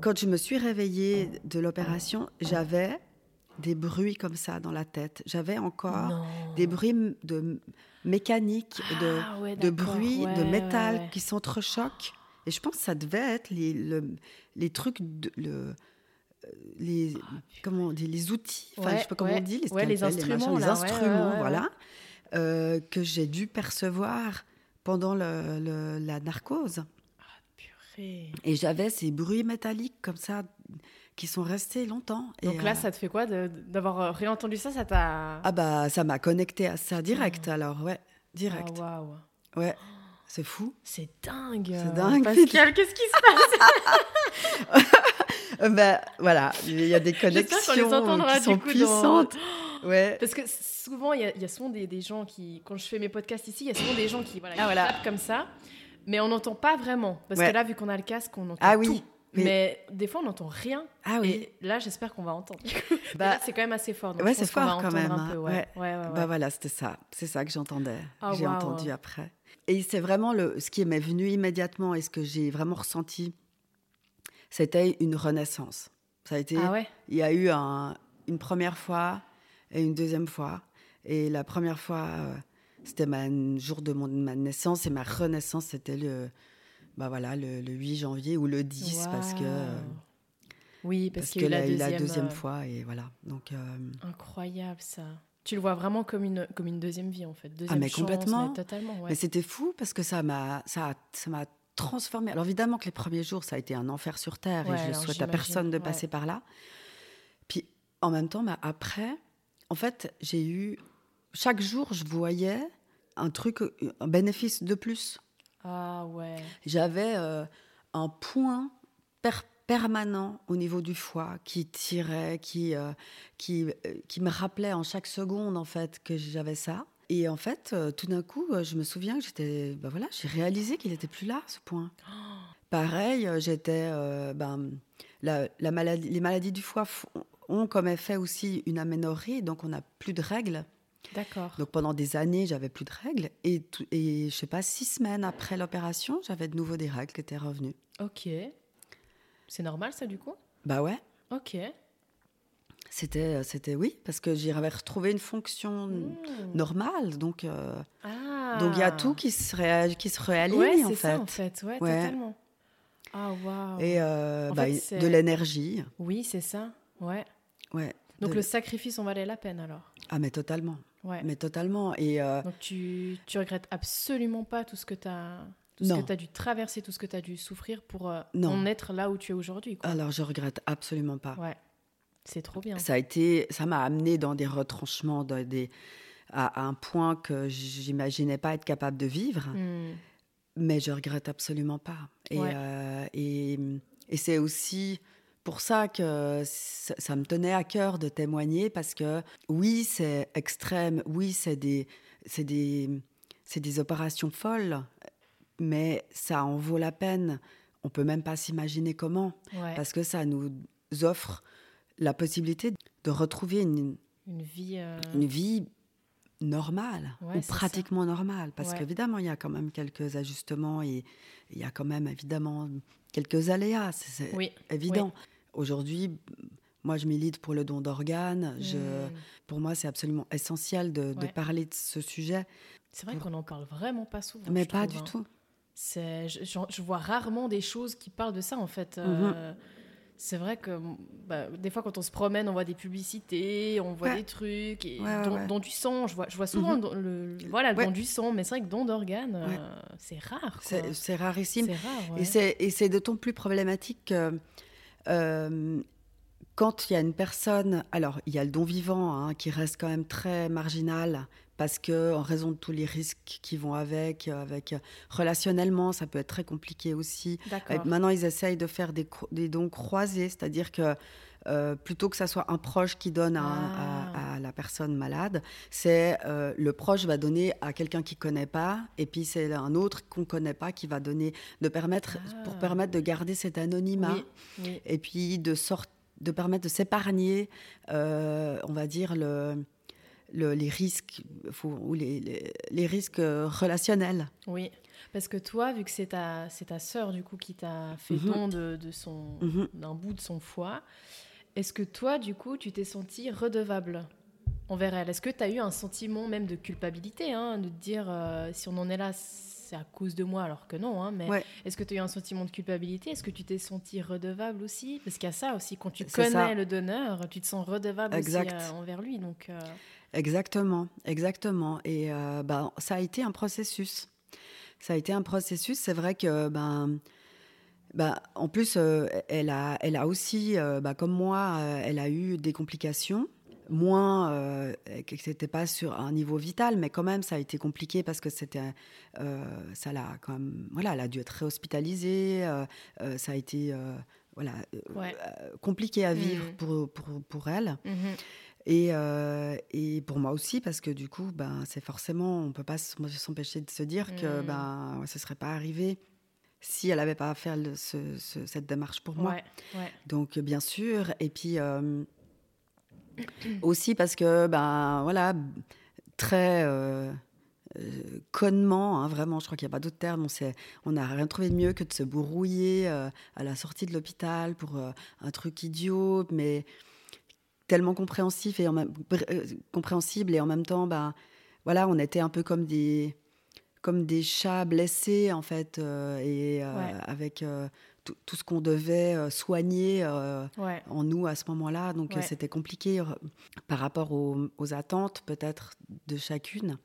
quand je me suis réveillée de l'opération, j'avais des bruits comme ça dans la tête. J'avais encore Non. des bruits de mécanique, de, Ah, ouais, de d'accord, bruits de métal ouais, qui s'entrechoquent. Et je pense que ça devait être les, le- les trucs, de, le, euh, les, comment on dit, les outils, enfin, je sais pas comment on dit, les, instruments, machins, les là, instruments, voilà, euh, que j'ai dû percevoir pendant le- la narcose. Et j'avais ces bruits métalliques comme ça qui sont restés longtemps. Et, Donc là, euh, ça te fait quoi d'avoir euh, réentendu ça? Ça t'a. ah bah ça m'a connecté à ça direct. Alors ouais, direct. Ah, waouh. Ouais, c'est fou. C'est dingue. C'est dingue. Pascal, qu'est-ce qui se passe? Euh, bah, voilà, il y a des les connexions entendra qui sont coup dans- puissantes. Ouais. Parce que souvent, il y, a- il y a souvent des, des gens qui, quand je fais mes podcasts ici, il y a souvent des gens qui, voilà, Ah, qui voilà. tapent comme ça, mais on n'entend pas vraiment. Parce Ouais. que là, vu qu'on a le casque, on entend Ah oui, tout. Mais des fois, on n'entend rien. Ah oui. Et là, j'espère qu'on va entendre. Bah, c'est quand même assez fort. donc ouais, c'est fort quand même, Un peu, hein. ouais. Ouais. Bah voilà, c'était ça. C'est ça que j'entendais. Ah, j'ai entendu après. Et c'est vraiment le, ce qui m'est venu immédiatement et ce que j'ai vraiment ressenti, c'était une renaissance. Ça a été, Ah ouais? il y a eu un- une première fois et une deuxième fois. Et la première fois, euh, c'était ma le jour de mon, ma naissance et ma renaissance, c'était le, bah voilà, le, le 8 janvier ou le 10 parce que, Waouh. Oui, parce, parce qu'il que la deuxième. la deuxième euh, fois. Et voilà. Donc, euh, Incroyable, ça. Tu le vois vraiment comme une, comme une deuxième vie, en fait. Deuxième Ah, mais chance, complètement. mais totalement, ouais. Mais c'était fou parce que ça m'a ça ça m'a transformé. Alors évidemment que les premiers jours ça a été un enfer sur terre Ouais, et je alors souhaite à personne de ouais. passer par là. Puis en même temps, bah, après, en fait, j'ai eu chaque jour je voyais un truc, un bénéfice de plus. Ah ouais. J'avais euh, un point per- permanent au niveau du foie qui tirait, qui, euh, qui, euh, qui me rappelait en chaque seconde en fait que j'avais ça. Et en fait, tout d'un coup, je me souviens que j'étais, ben voilà, j'ai réalisé qu'il n'était plus là, ce point. Pareil, j'étais, ben, la, la maladie, les maladies du foie ont comme effet aussi une aménorrhée, donc on n'a plus de règles. D'accord. Donc pendant des années, j'avais plus de règles. Et, et je sais pas, six semaines après l'opération, j'avais de nouveau des règles qui étaient revenues. Ok. C'est normal, ça, du coup? Bah ouais, Ok. c'était, c'était oui, parce que j'y avais retrouvé une fonction Hmm. normale. Donc euh, Ah. donc il y a tout qui se, ré- qui se réaligne ouais, en c'est fait. ça, en fait. Ouais, Ouais. totalement. Ah, waouh. Et euh, bah, fait, de l'énergie. Oui, c'est ça. Ouais. Ouais. Donc de- le sacrifice en valait la peine, alors? Ah mais totalement, Ouais. mais totalement. Et euh, Donc tu, tu regrettes absolument pas tout ce que tu as Tout ce Non. que tu as dû traverser, tout ce que tu as dû souffrir pour euh, en être là où tu es aujourd'hui. Alors, je regrette absolument pas. Ouais, c'est trop bien. Ça a été, ça m'a amené dans des retranchements, dans des, à, à un point que j'imaginais pas être capable de vivre, Hmm. mais je regrette absolument pas. Et, Ouais. euh, et, et c'est aussi pour ça que ça, ça me tenait à cœur de témoigner parce que oui, c'est extrême, oui, c'est des, c'est des, c'est des opérations folles, mais ça en vaut la peine. On peut même pas s'imaginer comment Ouais. parce que ça nous offre la possibilité de retrouver une, Une vie. euh, une vie normale Ouais, ou ça. pratiquement normale parce Ouais. qu'évidemment il y a quand même quelques ajustements et il y a quand même évidemment quelques aléas c'est Oui. évident aujourd'hui moi je milite pour le don d'organes Hmm. pour moi c'est absolument essentiel de, parler de ce sujet C'est vrai qu'on n'en parle vraiment pas souvent. mais pas trouve, du hein. tout je, je- je vois rarement des choses qui parlent de ça en fait. Mhm. Euh, C'est vrai que bah, des fois quand on se promène, on voit des publicités, on voit Ouais. des trucs, et Ouais, don, du sang. Je vois, je vois souvent Mhm. le, voilà, le don du sang, mais c'est vrai que don d'organes, euh, c'est rare. c'est rarissime C'est rare. ouais. Et c'est- Et c'est d'autant plus problématique que euh, quand il y a une personne, alors il y a le don vivant hein, qui reste quand même très marginal parce que en raison de tous les risques qui vont avec, euh, avec euh, relationnellement, ça peut être très compliqué aussi. Maintenant, ils essayent de faire des dons croisés, c'est-à-dire que euh, plutôt que ça soit un proche qui donne à, Ah. à- à la personne malade, c'est euh, le proche va donner à quelqu'un qui connaît pas, et puis c'est un autre qu'on connaît pas qui va donner, de permettre pour Ah. permettre de garder cet anonymat, Oui, oui. et puis de sorte de permettre de s'épargner, euh, on va dire le, le- les risques ou les, les- les risques relationnels. Oui, parce que toi, vu que c'est ta, c'est ta sœur du coup qui t'a fait Mhm. don de, de son, Mhm. d'un bout de son foie, est-ce que toi, du coup, tu t'es senti redevable envers elle? Est-ce que tu as eu un sentiment même de culpabilité, hein, de te dire euh, si on en est là, c'est à cause de moi, alors que non, hein, mais Ouais. est-ce que tu as eu un sentiment de culpabilité? Est-ce que tu t'es senti redevable aussi? Parce qu'il y a ça aussi, quand tu connais ça. le donneur, tu te sens redevable Exact. aussi euh, envers lui. Donc, euh, Exactement, exactement. Et ben, ça a été un processus. Ça a été un processus. C'est vrai que, ben, ben, en plus, euh, elle, a, elle a aussi, euh, ben, comme moi, euh, elle a eu des complications. Moins que c'était pas sur un niveau vital, mais quand même, ça a été compliqué parce que c'était, ça l'a quand même, voilà, elle a dû être réhospitalisée. ça a été, voilà, Ouais. compliqué à vivre Mhm. pour, pour, pour elle. mhm. Et, euh, et pour moi aussi, parce que du coup, ben, c'est forcément, on ne peut pas s'empêcher de se dire que Mm. ben, ce ne serait pas arrivé si elle n'avait pas à faire le- ce- ce- cette démarche pour moi. Ouais, ouais. Donc, bien sûr. Et puis, euh, aussi parce que, ben, voilà, très euh, euh, connement, hein, vraiment, je crois qu'il n'y a pas d'autre terme, on n'a rien trouvé de mieux que de se bourrouiller euh, à la sortie de l'hôpital pour euh, un truc idiot, mais tellement compréhensif et en même, compréhensible et en même temps, ben, voilà, on était un peu comme des, comme des chats blessés, en fait, euh, et euh, Ouais. avec euh, tout, tout ce qu'on devait soigner ouais. en nous à ce moment-là. Donc Ouais. c'était compliqué par rapport aux, aux attentes peut-être de chacune.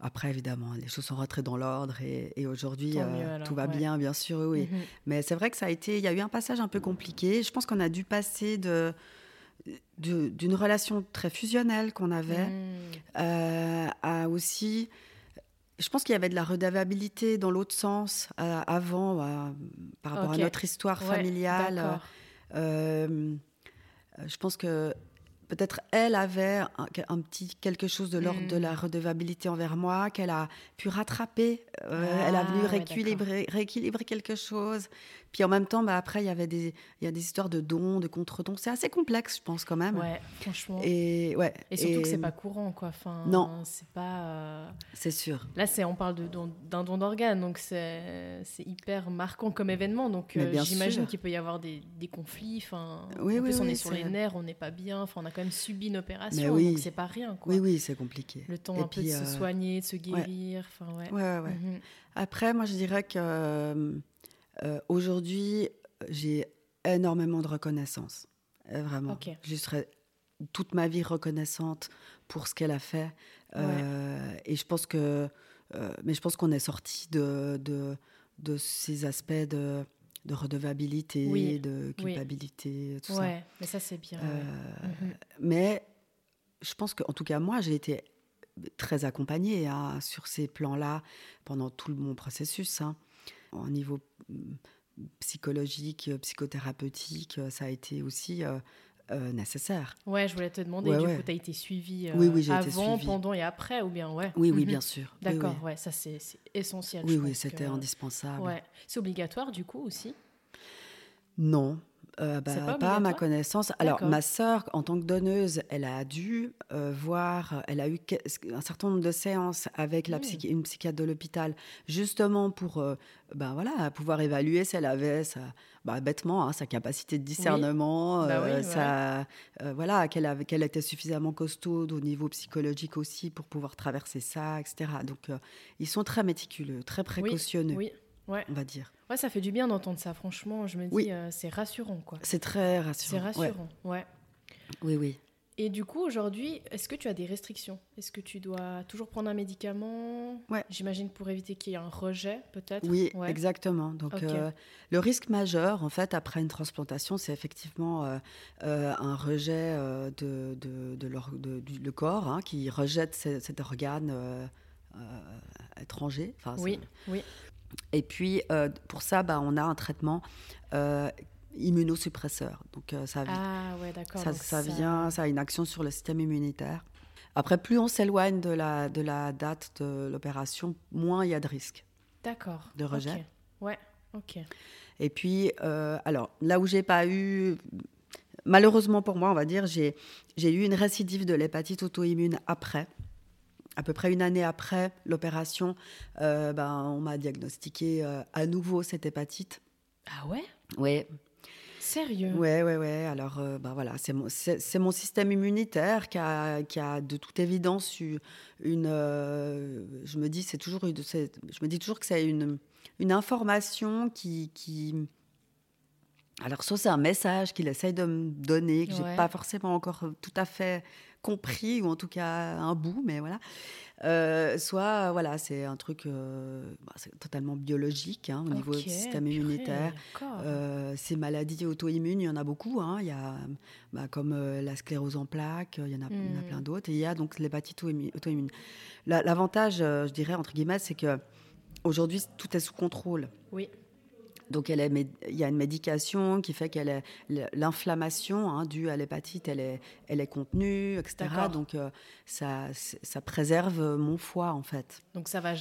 Après, évidemment, les choses sont rentrées dans l'ordre et, et aujourd'hui, euh, tout va ouais. bien, bien sûr, oui. Mhm. Mais c'est vrai que ça a été, il y a eu un passage un peu compliqué. Je pense qu'on a dû passer de d'une relation très fusionnelle qu'on avait Mhm. euh, à aussi. Je pense qu'il y avait de la redevabilité dans l'autre sens euh, avant, euh, par rapport à notre histoire Ouais, familiale. Euh, je pense que peut-être elle avait un, un petit quelque chose de l'ordre de la redevabilité envers moi, qu'elle a pu rattraper. Euh, elle a Ah, venu ouais, rééquilibrer, rééquilibrer quelque chose. Puis en même temps, bah, après, il y avait des, il y a des histoires de dons, de contre-dons. C'est assez complexe, je pense, quand même. Ouais, franchement. Et, ouais, Et surtout que et c'est pas courant, quoi. Enfin, Non. C'est pas. euh, C'est sûr. Là, on parle d'un don d'organe, donc c'est hyper marquant comme événement. Donc euh, j'imagine qu'il peut y avoir des, des conflits. Enfin, Oui, en oui, plus, on oui, est sur les nerfs, on n'est pas bien. Enfin, on a quand même subi une opération, donc c'est pas rien, quoi. Oui, oui, c'est compliqué. Le temps Et un peu de se euh, soigner, de se guérir. Enfin, ouais. Ouais, ouais, ouais. Mhm. Après, moi, je dirais que euh, aujourd'hui, j'ai énormément de reconnaissance. Euh, vraiment. Ok. Je serai toute ma vie reconnaissante pour ce qu'elle a fait. Euh, et je pense que mais je pense qu'on est sorti de, de, de, ces aspects de, de redevabilité, de culpabilité, tout ouais, mais ça c'est bien. Mhm. Mais je pense qu'en tout cas, moi, j'ai été très accompagnée hein, sur ces plans-là pendant tout mon processus. Hein. Au niveau mm, psychologique, psychothérapeutique, ça a été aussi euh, euh, nécessaire. Ouais, je voulais te demander, du coup, tu as été suivie oui, oui, avant, pendant et après, ou bien, ouais? Oui, oui, mhm. bien sûr. D'accord, ouais, ça c'est essentiel. Oui, oui, c'était indispensable. Ouais. C'est obligatoire, du coup, aussi? Non, euh, bah, pas, à ma connaissance. Alors, ma sœur, en tant que donneuse, elle a dû euh, voir, elle a eu un certain nombre de séances avec la une psychiatre de l'hôpital, justement pour euh, ben voilà, pouvoir évaluer si elle avait sa, bah, bêtement hein, sa capacité de discernement, bah voilà, qu'elle qu'elle était suffisamment costaude au niveau psychologique aussi pour pouvoir traverser ça, etc. Donc, ils sont très méticuleux, très précautionneux. Oui ouais. on va dire. Ouais, ça fait du bien d'entendre ça, franchement. Je me dis, euh, c'est rassurant, quoi. C'est très rassurant. C'est rassurant, ouais. Oui, oui. Et du coup, aujourd'hui, est-ce que tu as des restrictions? Est-ce que tu dois toujours prendre un médicament? Ouais. J'imagine pour éviter qu'il y ait un rejet, peut-être Oui, exactement. Donc, euh, le risque majeur, en fait, après une transplantation, c'est effectivement euh, un rejet de, de, de, le corps hein, qui rejette cet organe étranger. Enfin, oui, oui. Et puis, euh, pour ça, bah, on a un traitement euh, immunosuppresseur. Donc, euh, ça, ah, ça, ça, vient, ça a une action sur le système immunitaire. Après, plus on s'éloigne de la, de la date de l'opération, moins il y a de. D'accord. De rejet. Ouais, ok. Et puis, alors, là où j'ai pas eu malheureusement pour moi, on va dire, j'ai eu une récidive de l'hépatite auto-immune après à peu près une année après l'opération, euh, ben, on m'a diagnostiqué euh, à nouveau cette hépatite. Ah ouais? Oui. Sérieux? Ouais, ouais, ouais. Alors, euh, ben voilà, c'est mon, mon, système immunitaire qui a, qui a, de toute évidence eu une. je me dis, c'est toujours, je me dis toujours que c'est une, une information qui, qui alors, soit c'est un message qu'il essaye de me donner, que je n'ai pas forcément encore tout à fait compris, ou en tout cas un bout, mais voilà. Euh, soit, voilà, c'est un truc euh, bah, totalement biologique hein, au niveau du système immunitaire. Euh, ces maladies auto-immunes, il y en a beaucoup. Hein. Il y a bah, comme la sclérose en plaques, il y en a, a plein hmm. d'autres. Et il y a donc l'hépatite auto-immune. L'avantage, je dirais, entre guillemets, c'est que aujourd'hui, tout est sous contrôle. Oui. Donc, elle est, il y a une médication qui fait qu'elle l'inflammation hein, due à l'hépatite, elle est, elle est contenue, etc. Donc, euh, ça, ça préserve mon foie, en fait. Donc, ça va,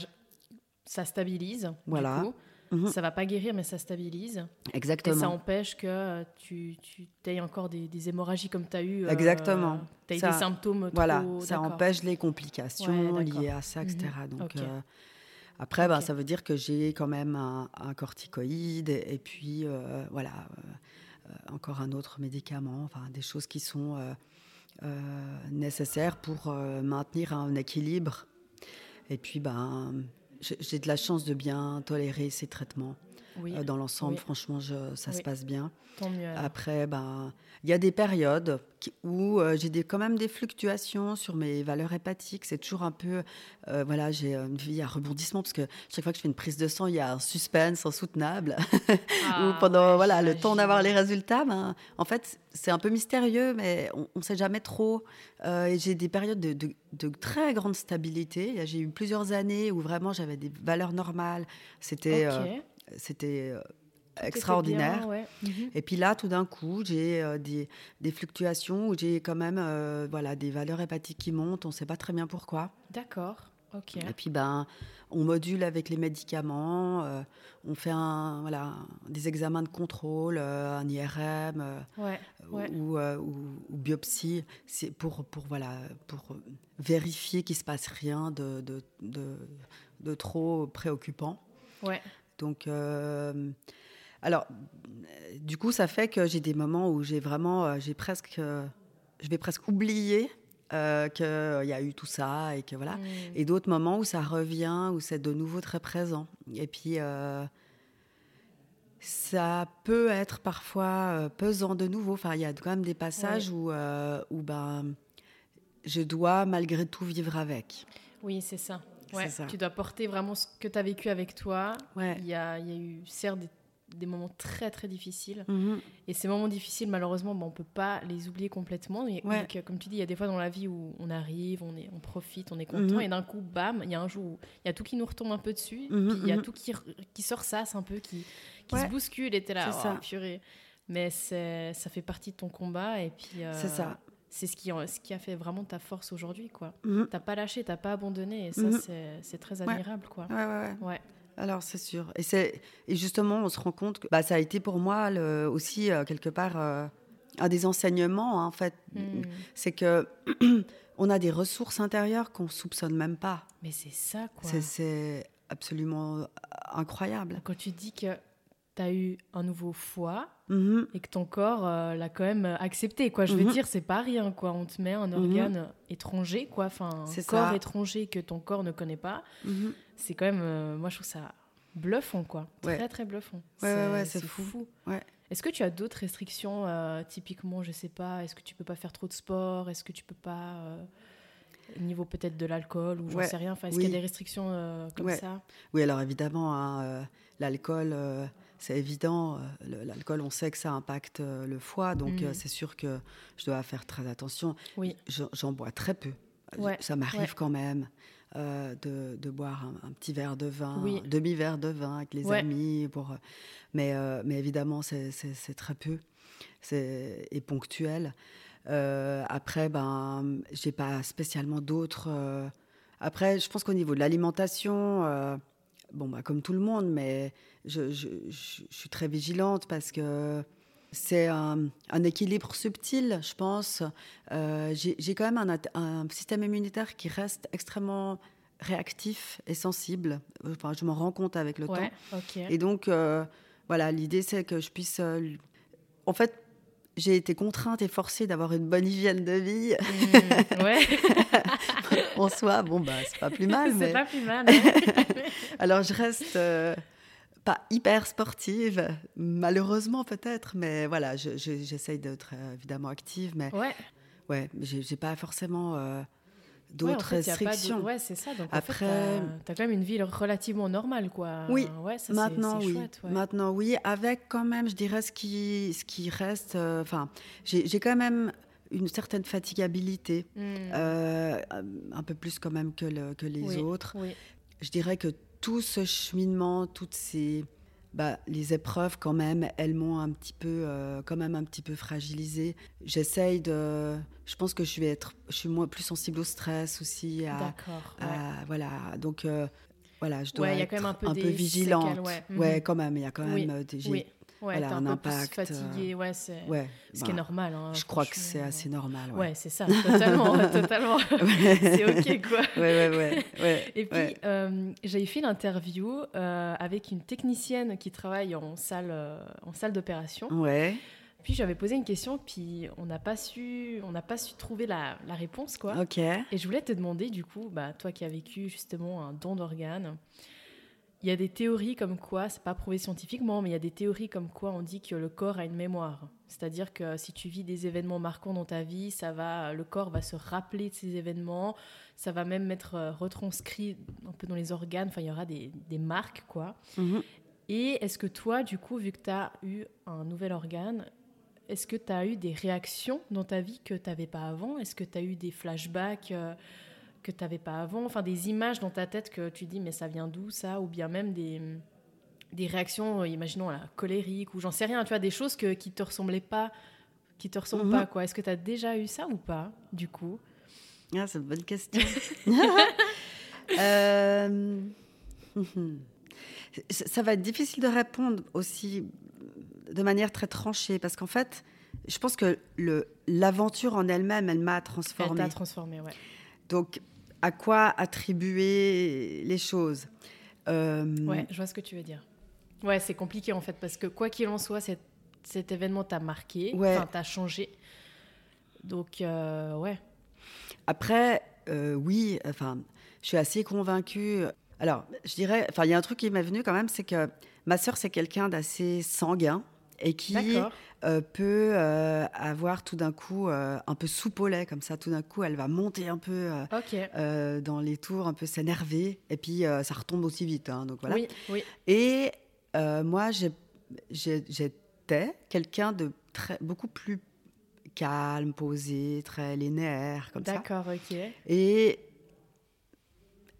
ça stabilise. Voilà. Du coup. Mhm. Ça va pas guérir, mais ça stabilise. Exactement. Et ça empêche que euh, tu, tu aies encore des, hémorragies comme tu as eu. Euh, Exactement. Tu as eu des symptômes. Voilà, ça empêche les complications liées à ça, etc. Mhm. Donc, après, ben, ça veut dire que j'ai quand même un, corticoïde et, puis euh, voilà, euh, euh, encore un autre médicament, enfin des choses qui sont nécessaires pour maintenir un équilibre. Et puis, ben, j'ai de la chance de bien tolérer ces traitements. Dans l'ensemble, franchement, je, ça se passe bien. Tant mieux. Après, ben, il y a des périodes où euh, j'ai quand même des fluctuations sur mes valeurs hépatiques. C'est toujours un peu, euh, voilà, j'ai une vie à rebondissement parce que chaque fois que je fais une prise de sang, il y a un suspense insoutenable. Ah, Ou pendant voilà le temps d'avoir les résultats, ben, en fait, c'est un peu mystérieux, mais on ne sait jamais trop. Euh, et j'ai des périodes de, de, très grande stabilité. J'ai eu plusieurs années où vraiment j'avais des valeurs normales. C'était, c'était extraordinaire. Mhm. Et puis là, tout d'un coup, j'ai euh, des, des, fluctuations où j'ai quand même euh, voilà, des valeurs hépatiques qui montent. On ne sait pas très bien pourquoi. D'accord. Ok. Et puis, ben, on module avec les médicaments. Euh, on fait un, voilà, des examens de contrôle, un IRM Ou, ou, biopsie. C'est pour, pour, voilà, pour vérifier qu'il ne se passe rien de, de, de, de trop préoccupant. Ouais. Donc, alors, du coup, ça fait que j'ai des moments où j'ai vraiment, euh, j'ai presque, euh, je vais presque oublier euh, qu'il y a eu tout ça et que voilà. Mm. Et d'autres moments où ça revient, où c'est de nouveau très présent. Et puis, ça peut être parfois pesant de nouveau. Enfin, il y a quand même des passages où, où ben, je dois malgré tout vivre avec. Oui, c'est ça. Ouais, ça. Tu dois porter vraiment ce que tu as vécu avec toi. Ouais. Il y a, il y a eu certes des, des moments très très difficiles. Mhm. Et ces moments difficiles, malheureusement, on peut pas les oublier complètement. Mais Ouais. donc, euh, comme tu dis, il y a des fois dans la vie où on arrive, on, est, on profite, on est content, Mhm. et d'un coup, bam, il y a un jour où il y a tout qui nous retombe un peu dessus, Mhm, puis il y a tout qui, qui sort sasse un peu, qui, qui se bouscule, et t'es là, oh, ça. purée. Mais ça fait partie de ton combat, et puis euh, C'est ça. C'est ce qui, ce qui a fait vraiment ta force aujourd'hui, quoi. Mhm. T'as pas lâché, t'as pas abandonné, et ça, Mhm. c'est- c'est très Ouais. admirable, quoi. Ouais, ouais, ouais. Alors, c'est sûr. Et, c'est, et justement, on se rend compte que bah, ça a été pour moi le- aussi, euh, quelque part, euh, un des enseignements, hein, en fait. Hmm. C'est que on a des ressources intérieures qu'on soupçonne même pas. Mais c'est ça, quoi. C'est, c'est absolument euh, incroyable. Quand tu dis que t'as eu un nouveau foie, Mhm. et que ton corps euh, l'a quand même accepté quoi je veux Mhm. dire c'est pas rien quoi on te met un organe étranger quoi enfin un corps ça. étranger que ton corps ne connaît pas Mhm. c'est quand même euh, moi je trouve ça bluffant quoi Ouais. très très bluffant Ouais, ouais, ouais, c'est fou. Ouais. est-ce que tu as d'autres restrictions euh, typiquement je sais pas est-ce que tu peux pas faire trop de sport? Est-ce que tu peux pas au niveau peut-être de l'alcool ou j'en sais rien enfin est-ce Oui. qu'il y a des restrictions comme ça? Oui, alors évidemment, hein, l'alcool, c'est évident. euh, L'alcool, on sait que ça impacte euh, le foie, donc Mhm. euh, c'est sûr que je dois faire très attention. oui J'en bois très peu. Ouais, Ça m'arrive ouais. quand même euh, de, de boire un, un petit verre de vin, Oui. un demi-verre de vin avec les Ouais. amis. Pour, mais, euh, mais évidemment, c'est très peu. Et ponctuel. Euh, après, ben, j'ai pas spécialement d'autres. Après, je pense qu'au niveau de l'alimentation, bon, bah, comme tout le monde, mais je, je- je- je suis très vigilante parce que c'est un, un équilibre subtil, je pense. Euh, J'ai quand même un, système immunitaire qui reste extrêmement réactif et sensible. Enfin, je m'en rends compte avec le ouais temps. Et donc, euh, voilà, l'idée, c'est que je puisse... euh, en fait, j'ai été contrainte et forcée d'avoir une bonne hygiène de vie. Ouais en soi, bon, bah, c'est pas plus mal. mais... c'est pas plus mal. Alors, je reste euh, pas hyper sportive, malheureusement peut-être, mais voilà, je- je- j'essaye d'être euh, évidemment active, mais ouais ouais, j'ai pas forcément euh, Ouais, en d'autres fait, restrictions. Ouais, c'est ça. Donc, Après- tu as, quand même une vie relativement normale, quoi. Oui, ouais, ça, c'est- Maintenant, oui. chouette, ouais. Maintenant, oui, avec quand même, je dirais, ce qui, ce qui reste. euh, Enfin, j'ai j'ai quand même une certaine fatigabilité, Hmm, euh, un peu plus quand même que, le- que les Oui. autres. oui. Je dirais que tout ce cheminement, toutes ces. Bah, les épreuves, quand même, elles m'ont un petit peu, euh, quand même un petit peu fragilisée. J'essaye de. Je pense que je vais être. Je suis moins plus sensible au stress aussi. D'accord. ouais. voilà. Donc, euh, voilà, je dois Ouais, il y a être quand même un peu des vigilante. séquelles, ouais. Ouais, Mhm. quand même. Il y a quand même. euh, des- Oui, ouais, voilà, un, un impact, plus fatigué, ouais, c'est Ouais. ce qui est ben, normal. hein, Je crois que c'est assez normal. Ouais, Ouais. c'est ça, totalement, totalement. c'est ok, quoi. Ouais, ouais, ouais, Et puis, euh, j'avais fait l'interview euh, avec une technicienne qui travaille en salle, euh, en salle d'opération. Ouais. Puis j'avais posé une question, puis on n'a pas su, on n'a pas su trouver la, la réponse, quoi. Ok. Et je voulais te demander, du coup, bah, toi qui as vécu justement un don d'organes, il y a des théories comme quoi, c'est pas prouvé scientifiquement, mais il y a des théories comme quoi on dit que le corps a une mémoire. C'est-à-dire que si tu vis des événements marquants dans ta vie, ça va, le corps va se rappeler de ces événements, ça va même être euh, retranscrit un peu dans les organes, enfin il y aura des, des marques, quoi. Mhm. Et est-ce que toi, du coup, vu que tu as eu un nouvel organe, est-ce que tu as eu des réactions dans ta vie que tu n'avais pas avant? Est-ce que tu as eu des flashbacks euh, que tu n'avais pas avant Enfin, des images dans ta tête que tu dis, mais ça vient d'où ça? Ou bien même des, des réactions, euh, imaginons, la colérique, ou j'en sais rien, tu vois, des choses que, qui te ressemblaient pas, qui te ressemblent Mhm. pas, quoi. Est-ce que tu as déjà eu ça ou pas, du coup? Ah, c'est une bonne question. Euh, mhm. Ça va être difficile de répondre aussi de manière très tranchée parce qu'en fait, je pense que l'aventure en elle-même, elle m'a Elle transformée. t'a transformé, ouais. Donc, à quoi attribuer les choses? Euh, Ouais, je vois ce que tu veux dire. Ouais, c'est compliqué en fait, parce que quoi qu'il en soit, cet, cet événement t'a marqué, Ouais. t'a changé. Donc, euh, ouais. Après, euh, oui, enfin, je suis assez convaincue. Alors, je dirais, enfin, il y a un truc qui m'est venu quand même, c'est que ma sœur, c'est quelqu'un d'assez sanguin. Et qui euh, peut euh, avoir tout d'un coup euh, un peu lait, comme ça, tout d'un coup, elle va monter un peu dans les tours, un peu s'énerver, et puis ça retombe aussi vite. hein, donc voilà. Oui, oui. Et moi, j'étais quelqu'un de très, beaucoup plus calme, posé, très linéaire, comme ça. D'accord, ok. Et,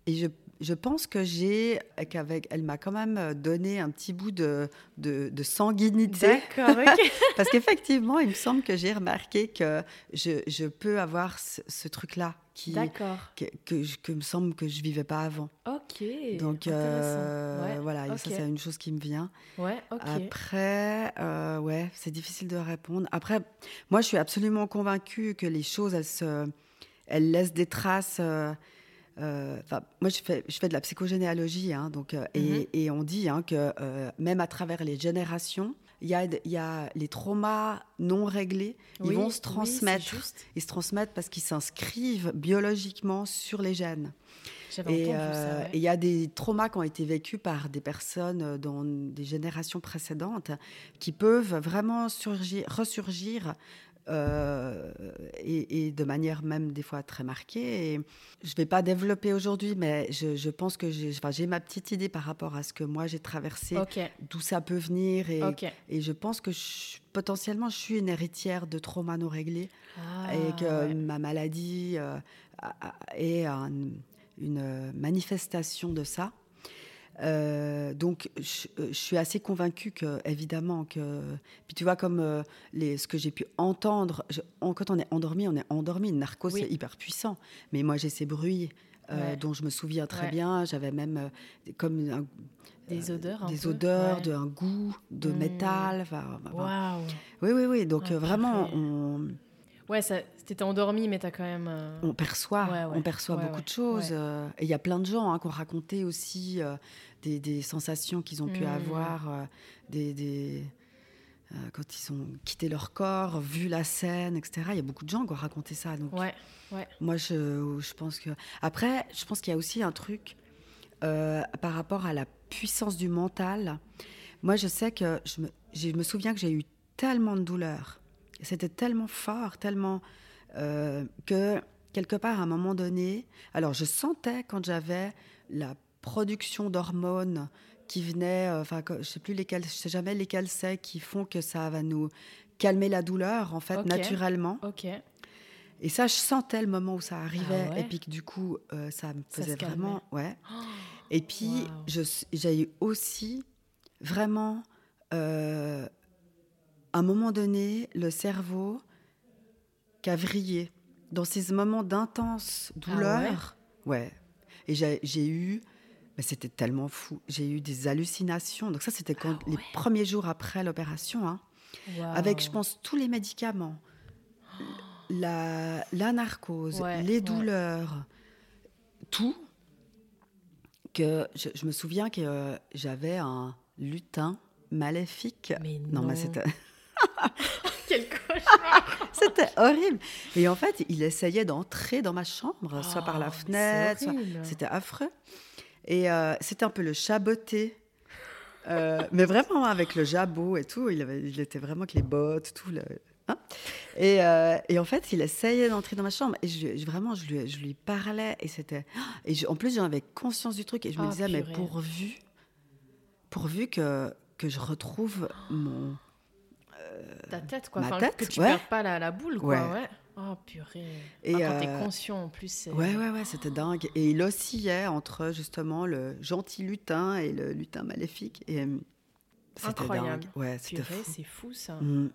et je, je pense que j'ai, qu'avec, elle m'a quand même donné un petit bout de, de, de sanguinité. D'accord, ok. Parce qu'effectivement, il me semble que j'ai remarqué que je, je peux avoir ce, ce truc-là qui, D'accord. que, que, je- que me semble que je vivais pas avant. Ok. Donc euh, Ouais, voilà, ça c'est une chose qui me vient. Ouais, ok. Après, euh, ouais, c'est difficile de répondre. Après, moi je suis absolument convaincue que les choses, elles, se, elles laissent des traces. euh, euh, moi je fais, je fais de la psychogénéalogie, hein, donc, euh, Mhm. et, et on dit hein, que euh, même à travers les générations, il y a, y a les traumas non réglés, Oui, ils vont oui, se transmettre. juste. ils se transmettent parce qu'ils s'inscrivent biologiquement sur les gènes. Et ouais. il y a des traumas qui ont été vécus par des personnes dans des générations précédentes qui peuvent vraiment surgir, ressurgir euh, et, et de manière même des fois très marquée. Et je ne vais pas développer aujourd'hui, mais je, je pense que j'ai enfin, ma petite idée par rapport à ce que moi j'ai traversé, d'où ça peut venir. Et, je pense que je- potentiellement je suis une héritière de traumas non réglés Ah, et que ouais. ma maladie euh, est un- une manifestation de ça. Euh, donc, je, je suis assez convaincue que, évidemment, que. Puis tu vois, comme euh, les, ce que j'ai pu entendre, je- quand on est endormi, on est endormi. Le narcose, Oui. c'est hyper puissant. Mais moi, j'ai ces bruits euh, Ouais. dont je me souviens très Ouais. bien. J'avais même euh, comme un- Des odeurs des peu, odeurs, ouais. de, un goût de Mm. métal. enfin, Waouh. Oui, oui, oui. Donc, Ah, euh, vraiment, on, Ouais, t'étais endormi, mais t'as quand même. euh, on perçoit, Ouais, ouais. on perçoit Ouais, beaucoup de choses. Euh, et il y a plein de gens hein, qui ont raconté aussi euh, des, des sensations qu'ils ont pu Mm. avoir, euh, des, des- euh, quand ils ont quitté leur corps, vu la scène, etc. Il y a beaucoup de gens qui ont raconté ça. Donc, Ouais. moi, je, je pense que. Après, je pense qu'il y a aussi un truc euh, par rapport à la puissance du mental. Moi, je sais que je me, je me souviens que j'ai eu tellement de douleurs. C'était tellement fort, tellement que quelque part, à un moment donné, alors je sentais quand j'avais la production d'hormones qui venaient, euh, enfin, je sais plus lesquelles, je sais jamais lesquelles c'est, qui font que ça va nous calmer la douleur, en fait, naturellement. Ok. Et ça, je sentais le moment où ça arrivait, Ah ouais et puis que du coup, euh, ça me faisait vraiment, ouais. Et puis, j'ai eu aussi vraiment, euh, à un moment donné, le cerveau qui a vrillé dans ces moments d'intense Ah douleur. ouais. Et j'ai eu, mais c'était tellement fou. J'ai eu des hallucinations. Donc ça, c'était Ah les premiers jours après l'opération. hein avec, je pense, tous les médicaments, la, la narcose, Ouais, les ouais. douleurs, tout, que je, je me souviens que euh, j'avais un lutin maléfique. Mais non, mais c'était, Quel cauchemar. c'était horrible. Et en fait, il essayait d'entrer dans ma chambre, soit par la c'est fenêtre, soit- c'était affreux. Et euh, c'était un peu le chaboté. Euh, mais vraiment avec le jabot et tout, il, avait, il était vraiment avec les bottes, tout. Le, hein. et, euh, et en fait, il essayait d'entrer dans ma chambre et je, lui- je- vraiment, je lui, je lui parlais et c'était. Et je- en plus, j'en avais conscience du truc et je me Ah, disais, mais pourvu, pourvu que, que je retrouve mon. Ta tête, quoi. ma Enfin, tête, que tu ouais. perdes pas la, la boule, quoi. Ouais. Ouais. Oh, purée. Et, quand t'es euh, conscient, en plus, c'est... Ouais, ouais, ouais, c'était dingue. Et il oscillait entre justement le gentil lutin et le lutin maléfique. Et euh, c'était Incroyable. dingue. Ouais, c'était Purée, fou. c'est fou, ça. Mm.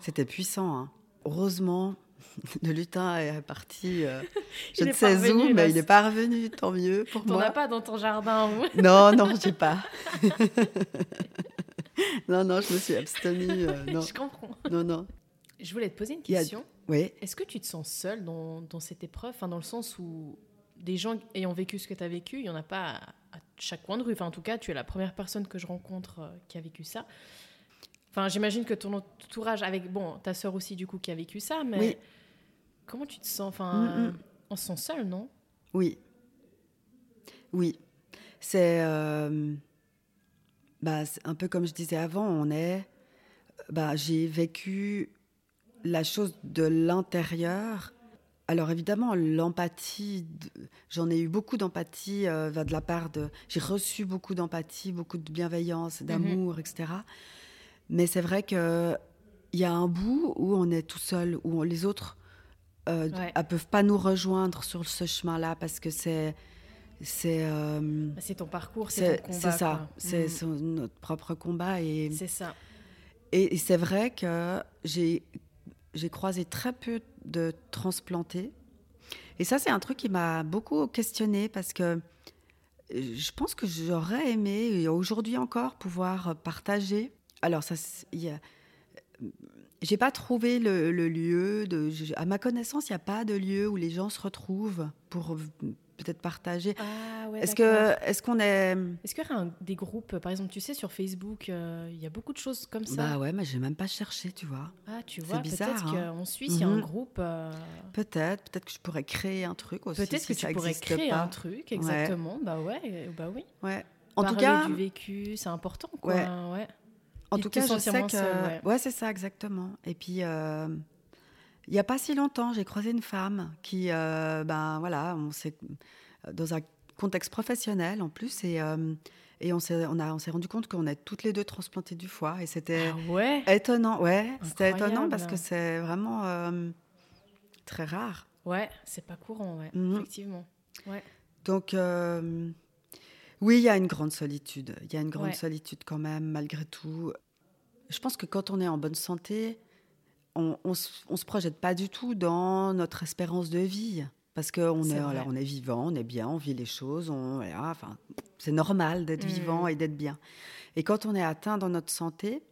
C'était puissant. hein. Heureusement, le lutin est parti. euh, je ne sais revenu, où, là, mais il n'est pas revenu. Tant mieux pour T'en moi. as pas dans ton jardin, ou Non, non, j'ai pas. non, non, je me suis abstenue. euh, non, Je comprends. non, non. Je voulais te poser une question. Oui. Est-ce que tu te sens seule dans, dans cette épreuve? Enfin, Dans le sens où des gens ayant vécu ce que tu as vécu, il n'y en a pas à, à chaque coin de rue. Enfin, en tout cas, tu es la première personne que je rencontre euh, qui a vécu ça. Enfin, j'imagine que ton entourage, avec bon, ta sœur aussi, du coup, qui a vécu ça, mais Oui. comment tu te sens? Enfin, Mm, mm. on se sent seul, non? Oui. Oui. C'est euh, bah, un peu comme je disais avant, on est bah, j'ai vécu la chose de l'intérieur. Alors évidemment, l'empathie, j'en ai eu beaucoup d'empathie euh, de la part de... J'ai reçu beaucoup d'empathie, beaucoup de bienveillance, Mhm. d'amour, etc. Mais c'est vrai qu'il y a un bout où on est tout seul, où on- les autres euh, Ouais. ne peuvent pas nous rejoindre sur ce chemin-là parce que c'est... C'est euh, ton parcours, c'est c'est ton combat. c'est ça, c'est Mhm. notre propre combat. Et, C'est ça. et, et c'est vrai que j'ai j'ai croisé très peu de transplantés. Et ça, c'est un truc qui m'a beaucoup questionné parce que euh, je pense que j'aurais aimé, aujourd'hui encore, pouvoir partager. Alors, ça, a- j'ai pas trouvé le, lieu. De, à ma connaissance, il n'y a pas de lieu où les gens se retrouvent pour euh, peut-être partager. Ah ouais. Est-ce que, est-ce qu'on est, Est-ce qu'il y aurait un- des groupes, par exemple, tu sais, sur Facebook, euh, il y a beaucoup de choses comme ça? bah ouais, mais j'ai même pas cherché, tu vois. Ah, tu c'est vois, bizarre, peut-être hein. qu'en Suisse, il y a un Mhm. groupe. euh, Peut-être, peut-être que je pourrais créer un truc aussi. Peut-être si que ça tu pourrais créer pas. un truc, exactement. Bah ouais, euh, bah oui. Ouais. En tout cas, du vécu, c'est important, quoi. Ouais. ouais. en tout cas, je sais que ouais. c'est ça exactement. Et puis, il y a pas si longtemps, j'ai croisé une femme qui, euh, ben voilà, on s'est dans un contexte professionnel en plus et euh, et on s'est on a on s'est rendu compte qu'on est toutes les deux transplantées du foie et c'était Ah ouais? étonnant. Ouais, c'était étonnant parce que c'est vraiment euh, très rare. Ouais, c'est pas courant, ouais, Mhm. effectivement. Ouais. Donc, oui, il y a une grande solitude. Il y a une grande Ouais. solitude quand même, malgré tout. Je pense que quand on est en bonne santé, on ne se, projette pas du tout dans notre espérance de vie. Parce qu'on est, voilà, on est vivant, on est bien, on vit les choses. On, voilà, enfin, c'est normal d'être Mhm. vivant et d'être bien. Et quand on est atteint dans notre santé,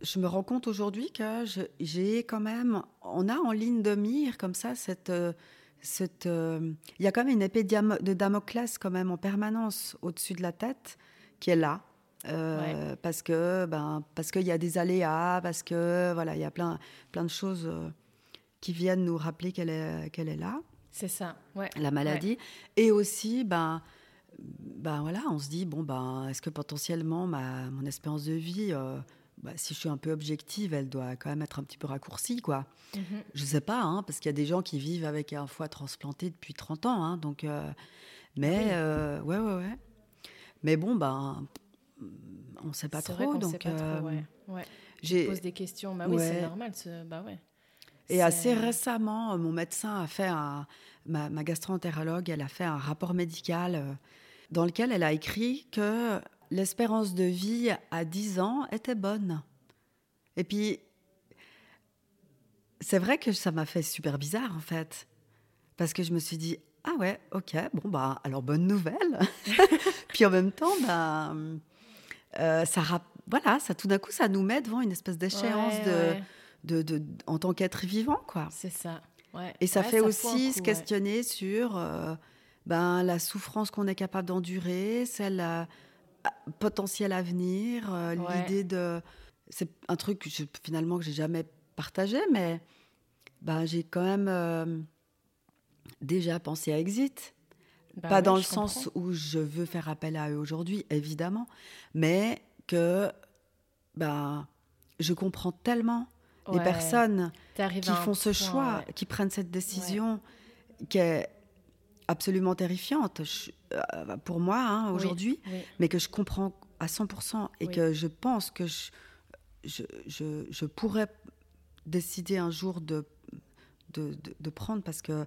je me rends compte aujourd'hui que j'ai quand même, on a en ligne de mire comme ça cette, euh, cette, euh, il y a quand même une épée de Damoclès quand même en permanence au-dessus de la tête qui est là. Euh, parce que ben parce qu'il y a des aléas parce que voilà il y a plein plein de choses euh, qui viennent nous rappeler qu'elle est qu'elle est là C'est ça, ouais. la maladie et aussi ben ben voilà on se dit bon ben est-ce que potentiellement ma mon espérance de vie euh, bah, si je suis un peu objective elle doit quand même être un petit peu raccourcie quoi Mhm. je sais pas hein, parce qu'il y a des gens qui vivent avec un foie transplanté depuis 30 ans hein, donc mais Oui. ouais ouais ouais mais bon ben on sait pas vrai trop qu'on donc sait pas euh, trop, ouais. ouais. j'ai pose des questions. Bah oui, c'est normal. ce- Bah ouais. Et assez récemment, euh, mon médecin a fait un, ma, ma gastroentérologue, elle a fait un rapport médical euh, dans lequel elle a écrit que l'espérance de vie à 10 ans était bonne. Et puis, c'est vrai que ça m'a fait super bizarre en fait, parce que je me suis dit ah ouais, ok, bon bah alors bonne nouvelle. puis en même temps, bah, euh, ça voilà, ça tout d'un coup, ça nous met devant une espèce d'échéance Ouais, de ouais. de, de- en tant qu'être vivant, quoi. C'est ça. Ouais. Et ça fait aussi coup, se questionner sur euh, ben, la souffrance qu'on est capable d'endurer, celle euh, potentielle à venir, euh, l'idée de... C'est un truc que je- finalement que j'ai jamais partagé, mais ben, j'ai quand même euh, déjà pensé à Exit. Bah Pas ouais, dans le sens où je veux faire appel à eux aujourd'hui, évidemment, mais que ben, je comprends tellement les personnes qui font ce point, choix, ouais. qui prennent cette décision qui est absolument terrifiante je- euh, pour moi hein, Oui, aujourd'hui, oui. mais que je comprends à 100% et Oui. que je pense que je, je, je- je pourrais décider un jour de, de, de- de prendre parce que,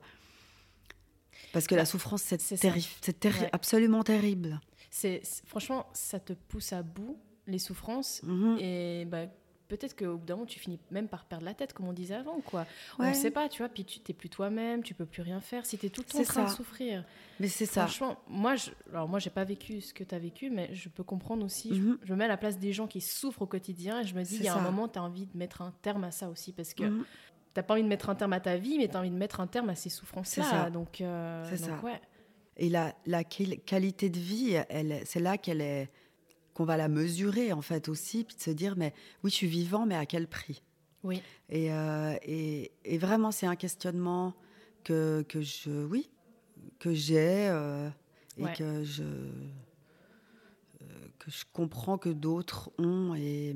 parce que la souffrance, c'est terri- c'est terri- Ouais. absolument terrible. C'est, franchement, ça te pousse à bout, les souffrances. Mhm. Et bah, peut-être qu'au bout d'un moment, tu finis même par perdre la tête, comme on disait avant. quoi. On ne sait pas, tu vois. Puis tu t'es plus toi-même, tu peux plus rien faire. Si tu es tout le temps en train de souffrir. Mais c'est ça. Franchement, moi, je, alors moi, j'ai pas vécu ce que tu as vécu, mais je peux comprendre aussi. je- Mhm. Je, me mets à la place des gens qui souffrent au quotidien et je me dis, il y a un moment, tu as envie de mettre un terme à ça aussi parce que Mhm. T'as pas envie de mettre un terme à ta vie, mais tu as envie de mettre un terme à ces souffrances-là. C'est ça. Donc, euh, C'est ça. ouais. Et la, la quali- qualité de vie, elle, c'est là qu'elle est, qu'on va la mesurer en fait aussi, puis de se dire mais oui, je suis vivant, mais à quel prix? Oui. et, euh, et, et vraiment, c'est un questionnement que, que je, oui, que j'ai euh, et Ouais. que je que je comprends que d'autres ont et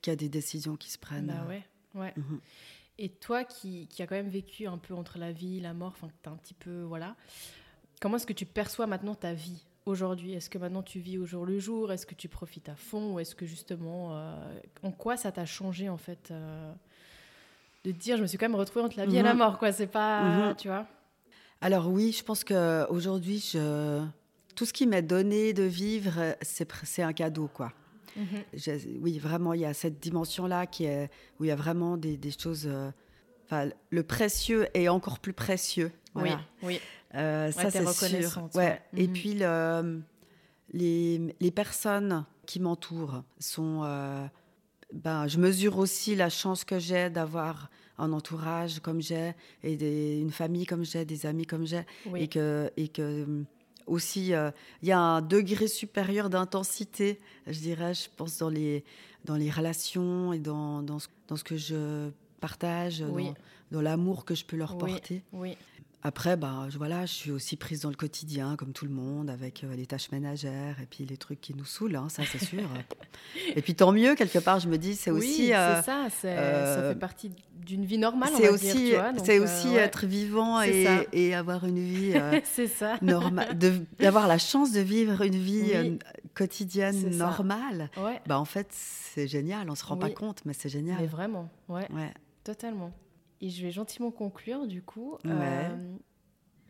qu'il y a des décisions qui se prennent. Bah ouais, ouais. Mhm. Et toi qui, qui as quand même vécu un peu entre la vie et la mort, enfin, tu un petit peu. Voilà. Comment est-ce que tu perçois maintenant ta vie aujourd'hui? Est-ce que maintenant tu vis au jour le jour? Est-ce que tu profites à fond? Ou est-ce que justement. euh, en quoi ça t'a changé en fait euh, De te dire, je me suis quand même retrouvée entre la vie et la Mhm. mort, quoi? C'est pas. Mhm. Tu vois? Alors oui, je pense que aujourd'hui, je... tout ce qui m'est donné de vivre, c'est un cadeau, quoi. Mhm. Oui, vraiment, il y a cette dimension-là qui est où il y a vraiment des, des choses. euh, Enfin, le précieux est encore plus précieux. Voilà. Oui, oui. Euh, ça, c'est sûr. Ouais. Et Mhm. puis, le- les, les personnes qui m'entourent sont. euh, ben, je mesure aussi la chance que j'ai d'avoir un entourage comme j'ai, et des- une famille comme j'ai, des amis comme j'ai, oui. et que, et que aussi, euh, il y a un degré supérieur d'intensité, je dirais, je pense, dans les, dans les relations et dans, dans, ce, dans ce que je partage, Oui. dans, dans l'amour que je peux leur Oui. porter. Oui. Après, bah, je, voilà, je suis aussi prise dans le quotidien, comme tout le monde, avec euh, les tâches ménagères et puis les trucs qui nous saoulent, hein, ça c'est sûr. et puis tant mieux, quelque part, je me dis, c'est oui, aussi... euh, c'est ça. c'est- ça euh, fait partie d'une vie normale, c'est aussi, c'est euh, aussi ouais. être vivant et, ça. et avoir une vie euh, c'est ça. normale, d'avoir la chance de vivre une vie Oui. euh, quotidienne ça. normale. Ouais. Bah, en fait, c'est génial, on se rend pas compte, mais c'est Mais génial. vraiment, ouais, Ouais. totalement. Et je vais gentiment conclure du coup. Ouais. Euh,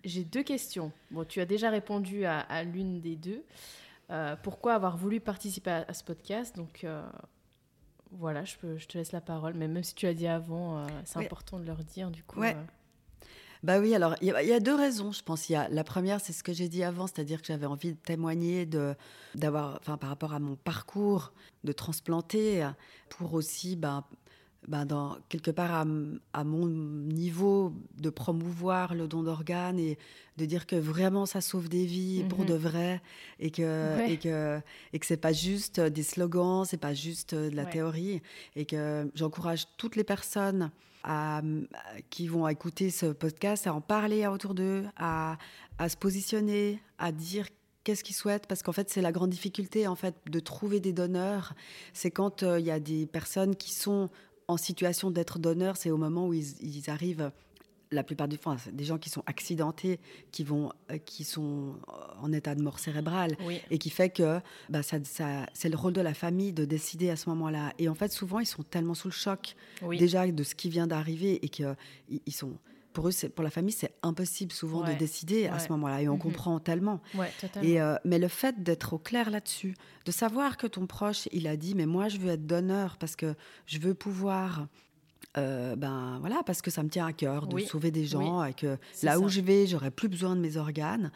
J'ai deux questions. Bon, tu as déjà répondu à, à l'une des deux. Euh, pourquoi avoir voulu participer à, à ce podcast? Donc euh, voilà, je, peux, je te laisse la parole. Mais même si tu l'as dit avant, c'est Ouais. important de leur dire du coup. Ouais. Bah oui, alors il y, a- il y a deux raisons, je pense. Il y a, la première, c'est ce que j'ai dit avant, c'est-à-dire que j'avais envie de témoigner de, d'avoir, enfin, par rapport à mon parcours de transplanter, pour aussi, ben, ben, dans, quelque part à, mon niveau, de promouvoir le don d'organes et de dire que vraiment ça sauve des vies pour Mhm. de vrai et que, Ouais. et que, et que c'est pas juste des slogans, c'est pas juste de la Ouais. théorie et que j'encourage toutes les personnes à, qui vont écouter ce podcast à en parler autour d'eux, à, à se positionner, à dire qu'est-ce qu'ils souhaitent, parce qu'en fait c'est la grande difficulté en fait de trouver des donneurs. C'est quand euh, il y a des personnes qui sont en situation d'être donneurs, c'est au moment où ils, ils arrivent. La plupart du temps, des gens qui sont accidentés, qui vont, euh, qui sont en état de mort cérébrale, Oui, et qui fait que bah, ça, ça- c'est le rôle de la famille de décider à ce moment-là. Et en fait, souvent, ils sont tellement sous le choc oui. déjà de ce qui vient d'arriver et que ils ils sont pour eux pour la famille c'est impossible souvent Ouais, de décider à ce moment-là et on Mhm. comprend tellement Ouais, et euh, mais le fait d'être au clair là-dessus de savoir que ton proche il a dit mais moi je veux être donneur parce que je veux pouvoir euh, ben voilà parce que ça me tient à cœur de Oui, sauver des gens et que là où je vais j'aurai plus besoin de mes organes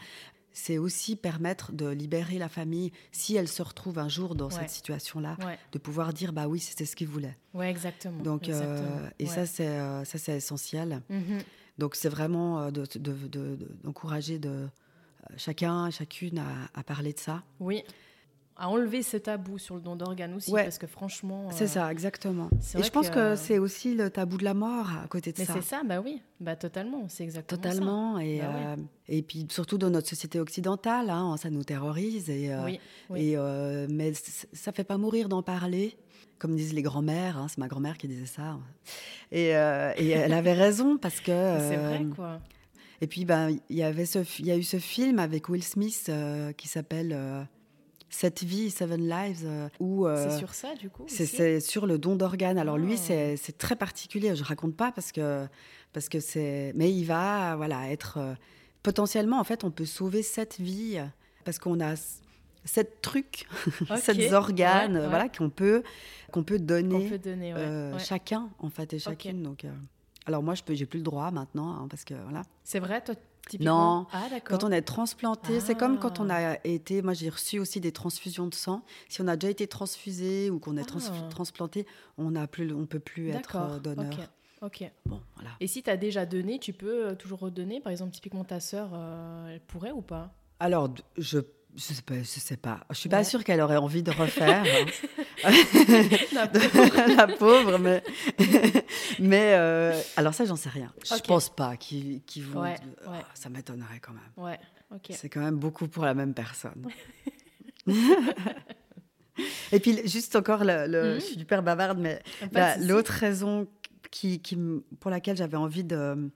c'est aussi permettre de libérer la famille si elle se retrouve un jour dans Ouais. cette situation-là Ouais, de pouvoir dire bah oui c'était ce qu'il voulait ouais, exactement. donc, euh, et Ouais. ça, c'est ça, c'est essentiel. Mhm. Donc, c'est vraiment euh, de- de- de- de- d'encourager de, euh, chacun, chacune à parler de ça. Oui. À enlever ce tabou sur le don d'organes aussi, Ouais. parce que franchement. C'est euh, ça, exactement. Et je pense que- que, c'est aussi le tabou de la mort à côté de Mais ça. c'est ça, bah oui, bah totalement, c'est exactement ça. Totalement. Et, Bah euh, et puis, surtout dans notre société occidentale, hein, ça nous terrorise. Et, euh, Oui, oui. et, euh, mais ça fait pas mourir d'en parler. Comme disent les grands-mères, hein, c'est ma grand-mère qui disait ça. Et, euh, et elle avait raison parce que. c'est vrai, euh, quoi. Et puis, ben, il y avait ce, y a eu ce film avec Will Smith euh, qui s'appelle euh, Cette vie, Seven Lives, euh, où euh, c'est sur ça, du coup c'est sur le don d'organes. Alors lui, Ah. c'est très particulier. Je raconte pas parce que parce que c'est, mais il va voilà être euh, potentiellement en fait, on peut sauver sept vies parce qu'on a sept trucs, Ok. sept organes, Ouais, ouais. voilà qu'on peut qu'on peut donner peut donner, ouais. chacun en fait et chacune. Donc alors moi, je peux, j'ai plus le droit maintenant hein, parce que voilà. C'est vrai, toi, typiquement Non. Ah. Quand on est transplanté, c'est comme quand on Ah. a été. Moi, j'ai reçu aussi des transfusions de sang. Si on a déjà été transfusé ou qu'on est trans- Ah. transplanté, on ne plus, on peut plus être euh, donneur. ok. Ok. Bon, voilà. Et si tu as déjà donné, tu peux euh, toujours redonner? Par exemple, typiquement ta sœur, euh, elle pourrait ou pas? Alors, je. Je sais pas, je sais pas. Je suis pas sûre qu'elle aurait envie de refaire. hein. la pauvre, mais. mais euh, alors ça, j'en sais rien. Je Ok. pense pas qu'ils qu'ils vont. Ouais, Ah, ouais. Ça m'étonnerait quand même. Ouais. C'est quand même beaucoup pour la même personne. Et puis, juste encore, le, le- je suis super bavarde, mais la- souci. l'autre raison qui, pour laquelle j'avais envie de,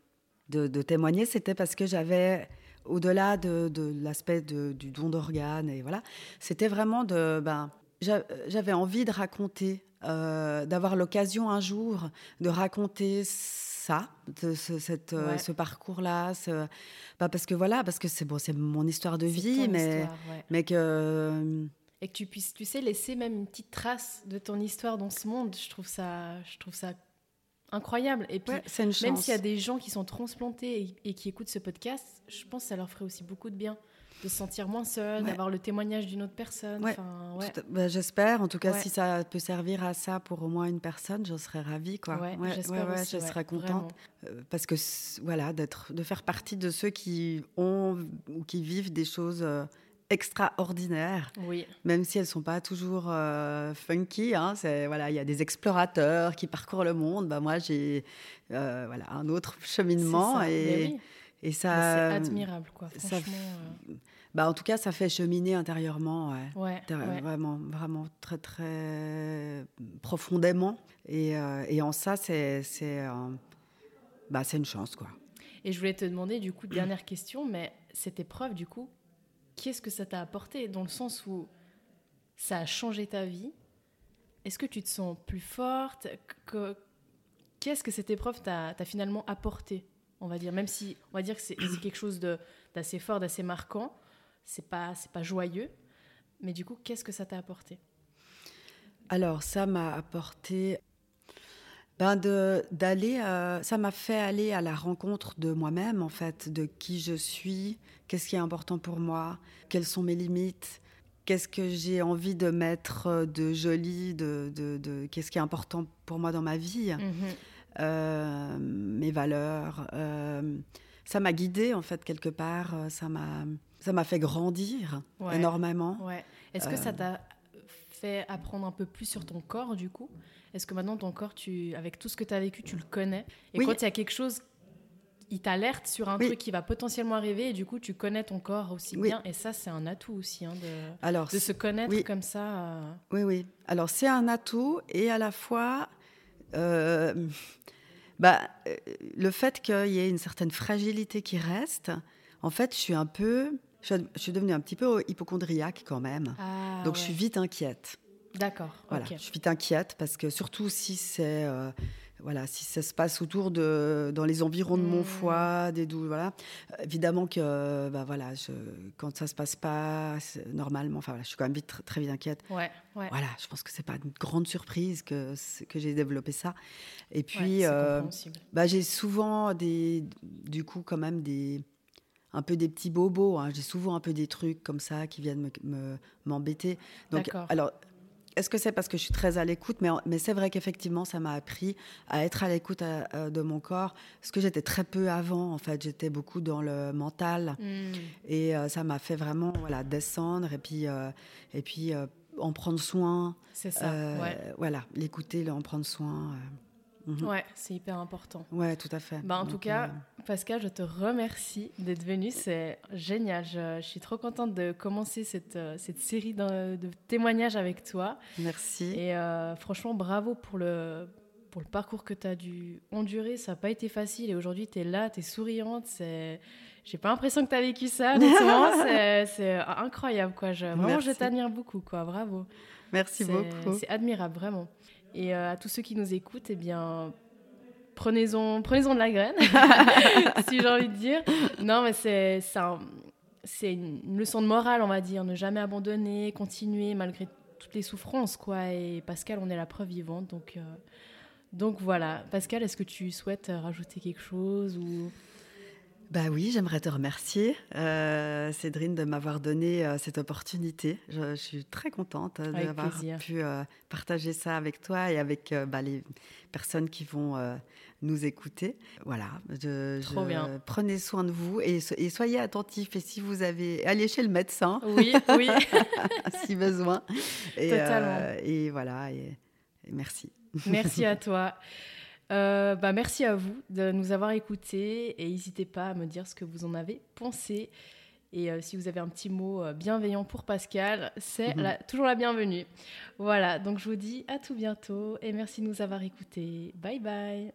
de, de témoigner, c'était parce que j'avais, au-delà de, de l'aspect du don d'organes, et voilà, c'était vraiment de. Ben, j'a- j'avais envie de raconter, euh, d'avoir l'occasion un jour de raconter ça, de ce, cette, euh, Ouais. ce parcours-là, ce- bah, parce que voilà, parce que c'est bon, c'est mon histoire de vie, mais, histoire, ouais. mais que Et que tu puisses, tu sais, laisser même une petite trace de ton histoire dans ce monde, je trouve ça, je trouve ça incroyable. Et puis, ouais, une même s'il y a des gens qui sont transplantés et, et qui écoutent ce podcast, je pense que ça leur ferait aussi beaucoup de bien de se sentir moins seul, Ouais. d'avoir le témoignage d'une autre personne. Ouais. Enfin, ouais. Tout à- bah, J'espère. En tout cas, si ça peut servir à ça pour au moins une personne, j'en serais ravie. Quoi. Ouais, Ouais, j'espère ouais, ouais, aussi, je serais contente. Euh, parce que, voilà, d'être, de faire partie de ceux qui ont ou qui vivent des choses euh, extraordinaires, Oui, même si elles sont pas toujours euh, funky. Hein, c'est, voilà, il y a des explorateurs qui parcourent le monde. Bah, moi, j'ai euh, voilà, un autre cheminement. ça. Et, oui, et ça. c'est admirable, quoi. ça Franchement, bah, en tout cas, ça fait cheminer intérieurement. Ouais. euh, ouais, Ter- ouais. Vraiment, vraiment très, très profondément. Et, euh, et en ça, c'est c'est bah, c'est une chance, quoi. Et je voulais te demander, du coup, dernière question, mais cette épreuve, du coup, qu'est-ce que ça t'a apporté Dans le sens où ça a changé ta vie? Est-ce que tu te sens plus forte? Que- Qu'est-ce que cette épreuve t'a finalement apporté On va dire, même si on va dire que c'est quelque chose d'assez fort, d'assez marquant, c'est pas, pas joyeux, mais du coup, qu'est-ce que ça t'a apporté? Alors, ça m'a apporté ben de d'aller, euh, ça m'a fait aller à la rencontre de moi-même, en fait, de qui je suis, qu'est-ce qui est important pour moi, quelles sont mes limites, qu'est-ce que j'ai envie de mettre de joli, de, de, de- qu'est-ce qui est important pour moi dans ma vie. euh, mes valeurs. euh, ça m'a guidée, en fait, quelque part. euh, Ça m'a, ça m'a fait grandir Ouais. énormément. Ouais. Est-ce que ça t'a fait apprendre un peu plus sur ton corps, du coup? Est-ce que maintenant, ton corps, tu, avec tout ce que tu as vécu, tu le connais Et Oui. quand il y a quelque chose, il t'alerte sur un Oui. truc qui va potentiellement arriver, et du coup, tu connais ton corps aussi Oui. bien. Et ça, c'est un atout aussi, hein, de, Alors, de se connaître comme ça. euh, Oui, oui. Alors, c'est un atout et à la fois, euh, bah, le fait qu'il y ait une certaine fragilité qui reste, en fait, je suis un peu, je suis, devenue un petit peu hypochondriaque quand même. Ah, Donc, je suis vite inquiète. D'accord, Voilà, ok. je suis vite inquiète parce que surtout si c'est euh, voilà, si ça se passe autour de dans les environs de mon Mmh. foie, des dou voilà. Évidemment que bah voilà, je, quand ça se passe pas normalement, enfin voilà, je suis quand même vite très, très vite inquiète. Ouais, ouais. Voilà, je pense que c'est pas une grande surprise que que j'ai développé ça. Et Ouais, puis c'est euh, bah, j'ai souvent des du coup quand même des un peu des petits bobos. hein. J'ai souvent un peu des trucs comme ça qui viennent me- me- m'embêter. Donc, D'accord. alors, est-ce que c'est parce que je suis très à l'écoute Mais, mais c'est vrai qu'effectivement, ça m'a appris à être à l'écoute euh, euh, de mon corps. Parce que j'étais très peu avant, en fait. J'étais beaucoup dans le mental. Hmm. Et euh, ça m'a fait vraiment voilà, descendre et puis, euh, et puis euh, en prendre soin. C'est ça, ouais. Voilà, l'écouter, en prendre soin. Mhm. Ouais, c'est hyper important. Ouais, tout à fait. Bah, en Donc, tout cas, euh, Pascal, je te remercie d'être venu. C'est génial. Je, je suis trop contente de commencer cette, euh, cette série de, de témoignages avec toi. merci. Et euh, franchement, bravo pour le, pour le parcours que tu as dû endurer. Ça n'a pas été facile. Et aujourd'hui, tu es là, tu es souriante. C'est... J'ai pas l'impression que tu as vécu ça, c'est, c'est incroyable. Quoi. Je, vraiment, je t'admire beaucoup. Quoi. Bravo. Merci C'est- beaucoup. C'est admirable, vraiment. Et euh, à tous ceux qui nous écoutent, eh bien, prenez-en prenez de la graine, si j'ai envie de dire. Non, mais c'est c'est un- c'est une leçon de morale, on va dire. Ne jamais abandonner, continuer malgré toutes les souffrances, quoi. Et Pascal, on est la preuve vivante, donc... euh, donc voilà, Pascal, est-ce que tu souhaites rajouter quelque chose ou Bah oui, j'aimerais te remercier, euh, Cédrine, de m'avoir donné euh, cette opportunité. Je, je suis très contente euh, d'avoir pu partager ça avec toi et avec bah, les personnes qui vont nous écouter. Voilà, je, Trop je- bien. prenez soin de vous et, so- et soyez attentifs. Et si vous avez, allez chez le médecin Oui, oui. si besoin. Et, Totalement. et voilà, et, et merci. Merci à toi. Euh, bah, merci à vous de nous avoir écoutés et n'hésitez pas à me dire ce que vous en avez pensé. Et euh, si vous avez un petit mot euh, bienveillant pour Pascal, c'est mhm. toujours la bienvenue. Voilà, donc je vous dis à tout bientôt et merci de nous avoir écoutés. Bye bye.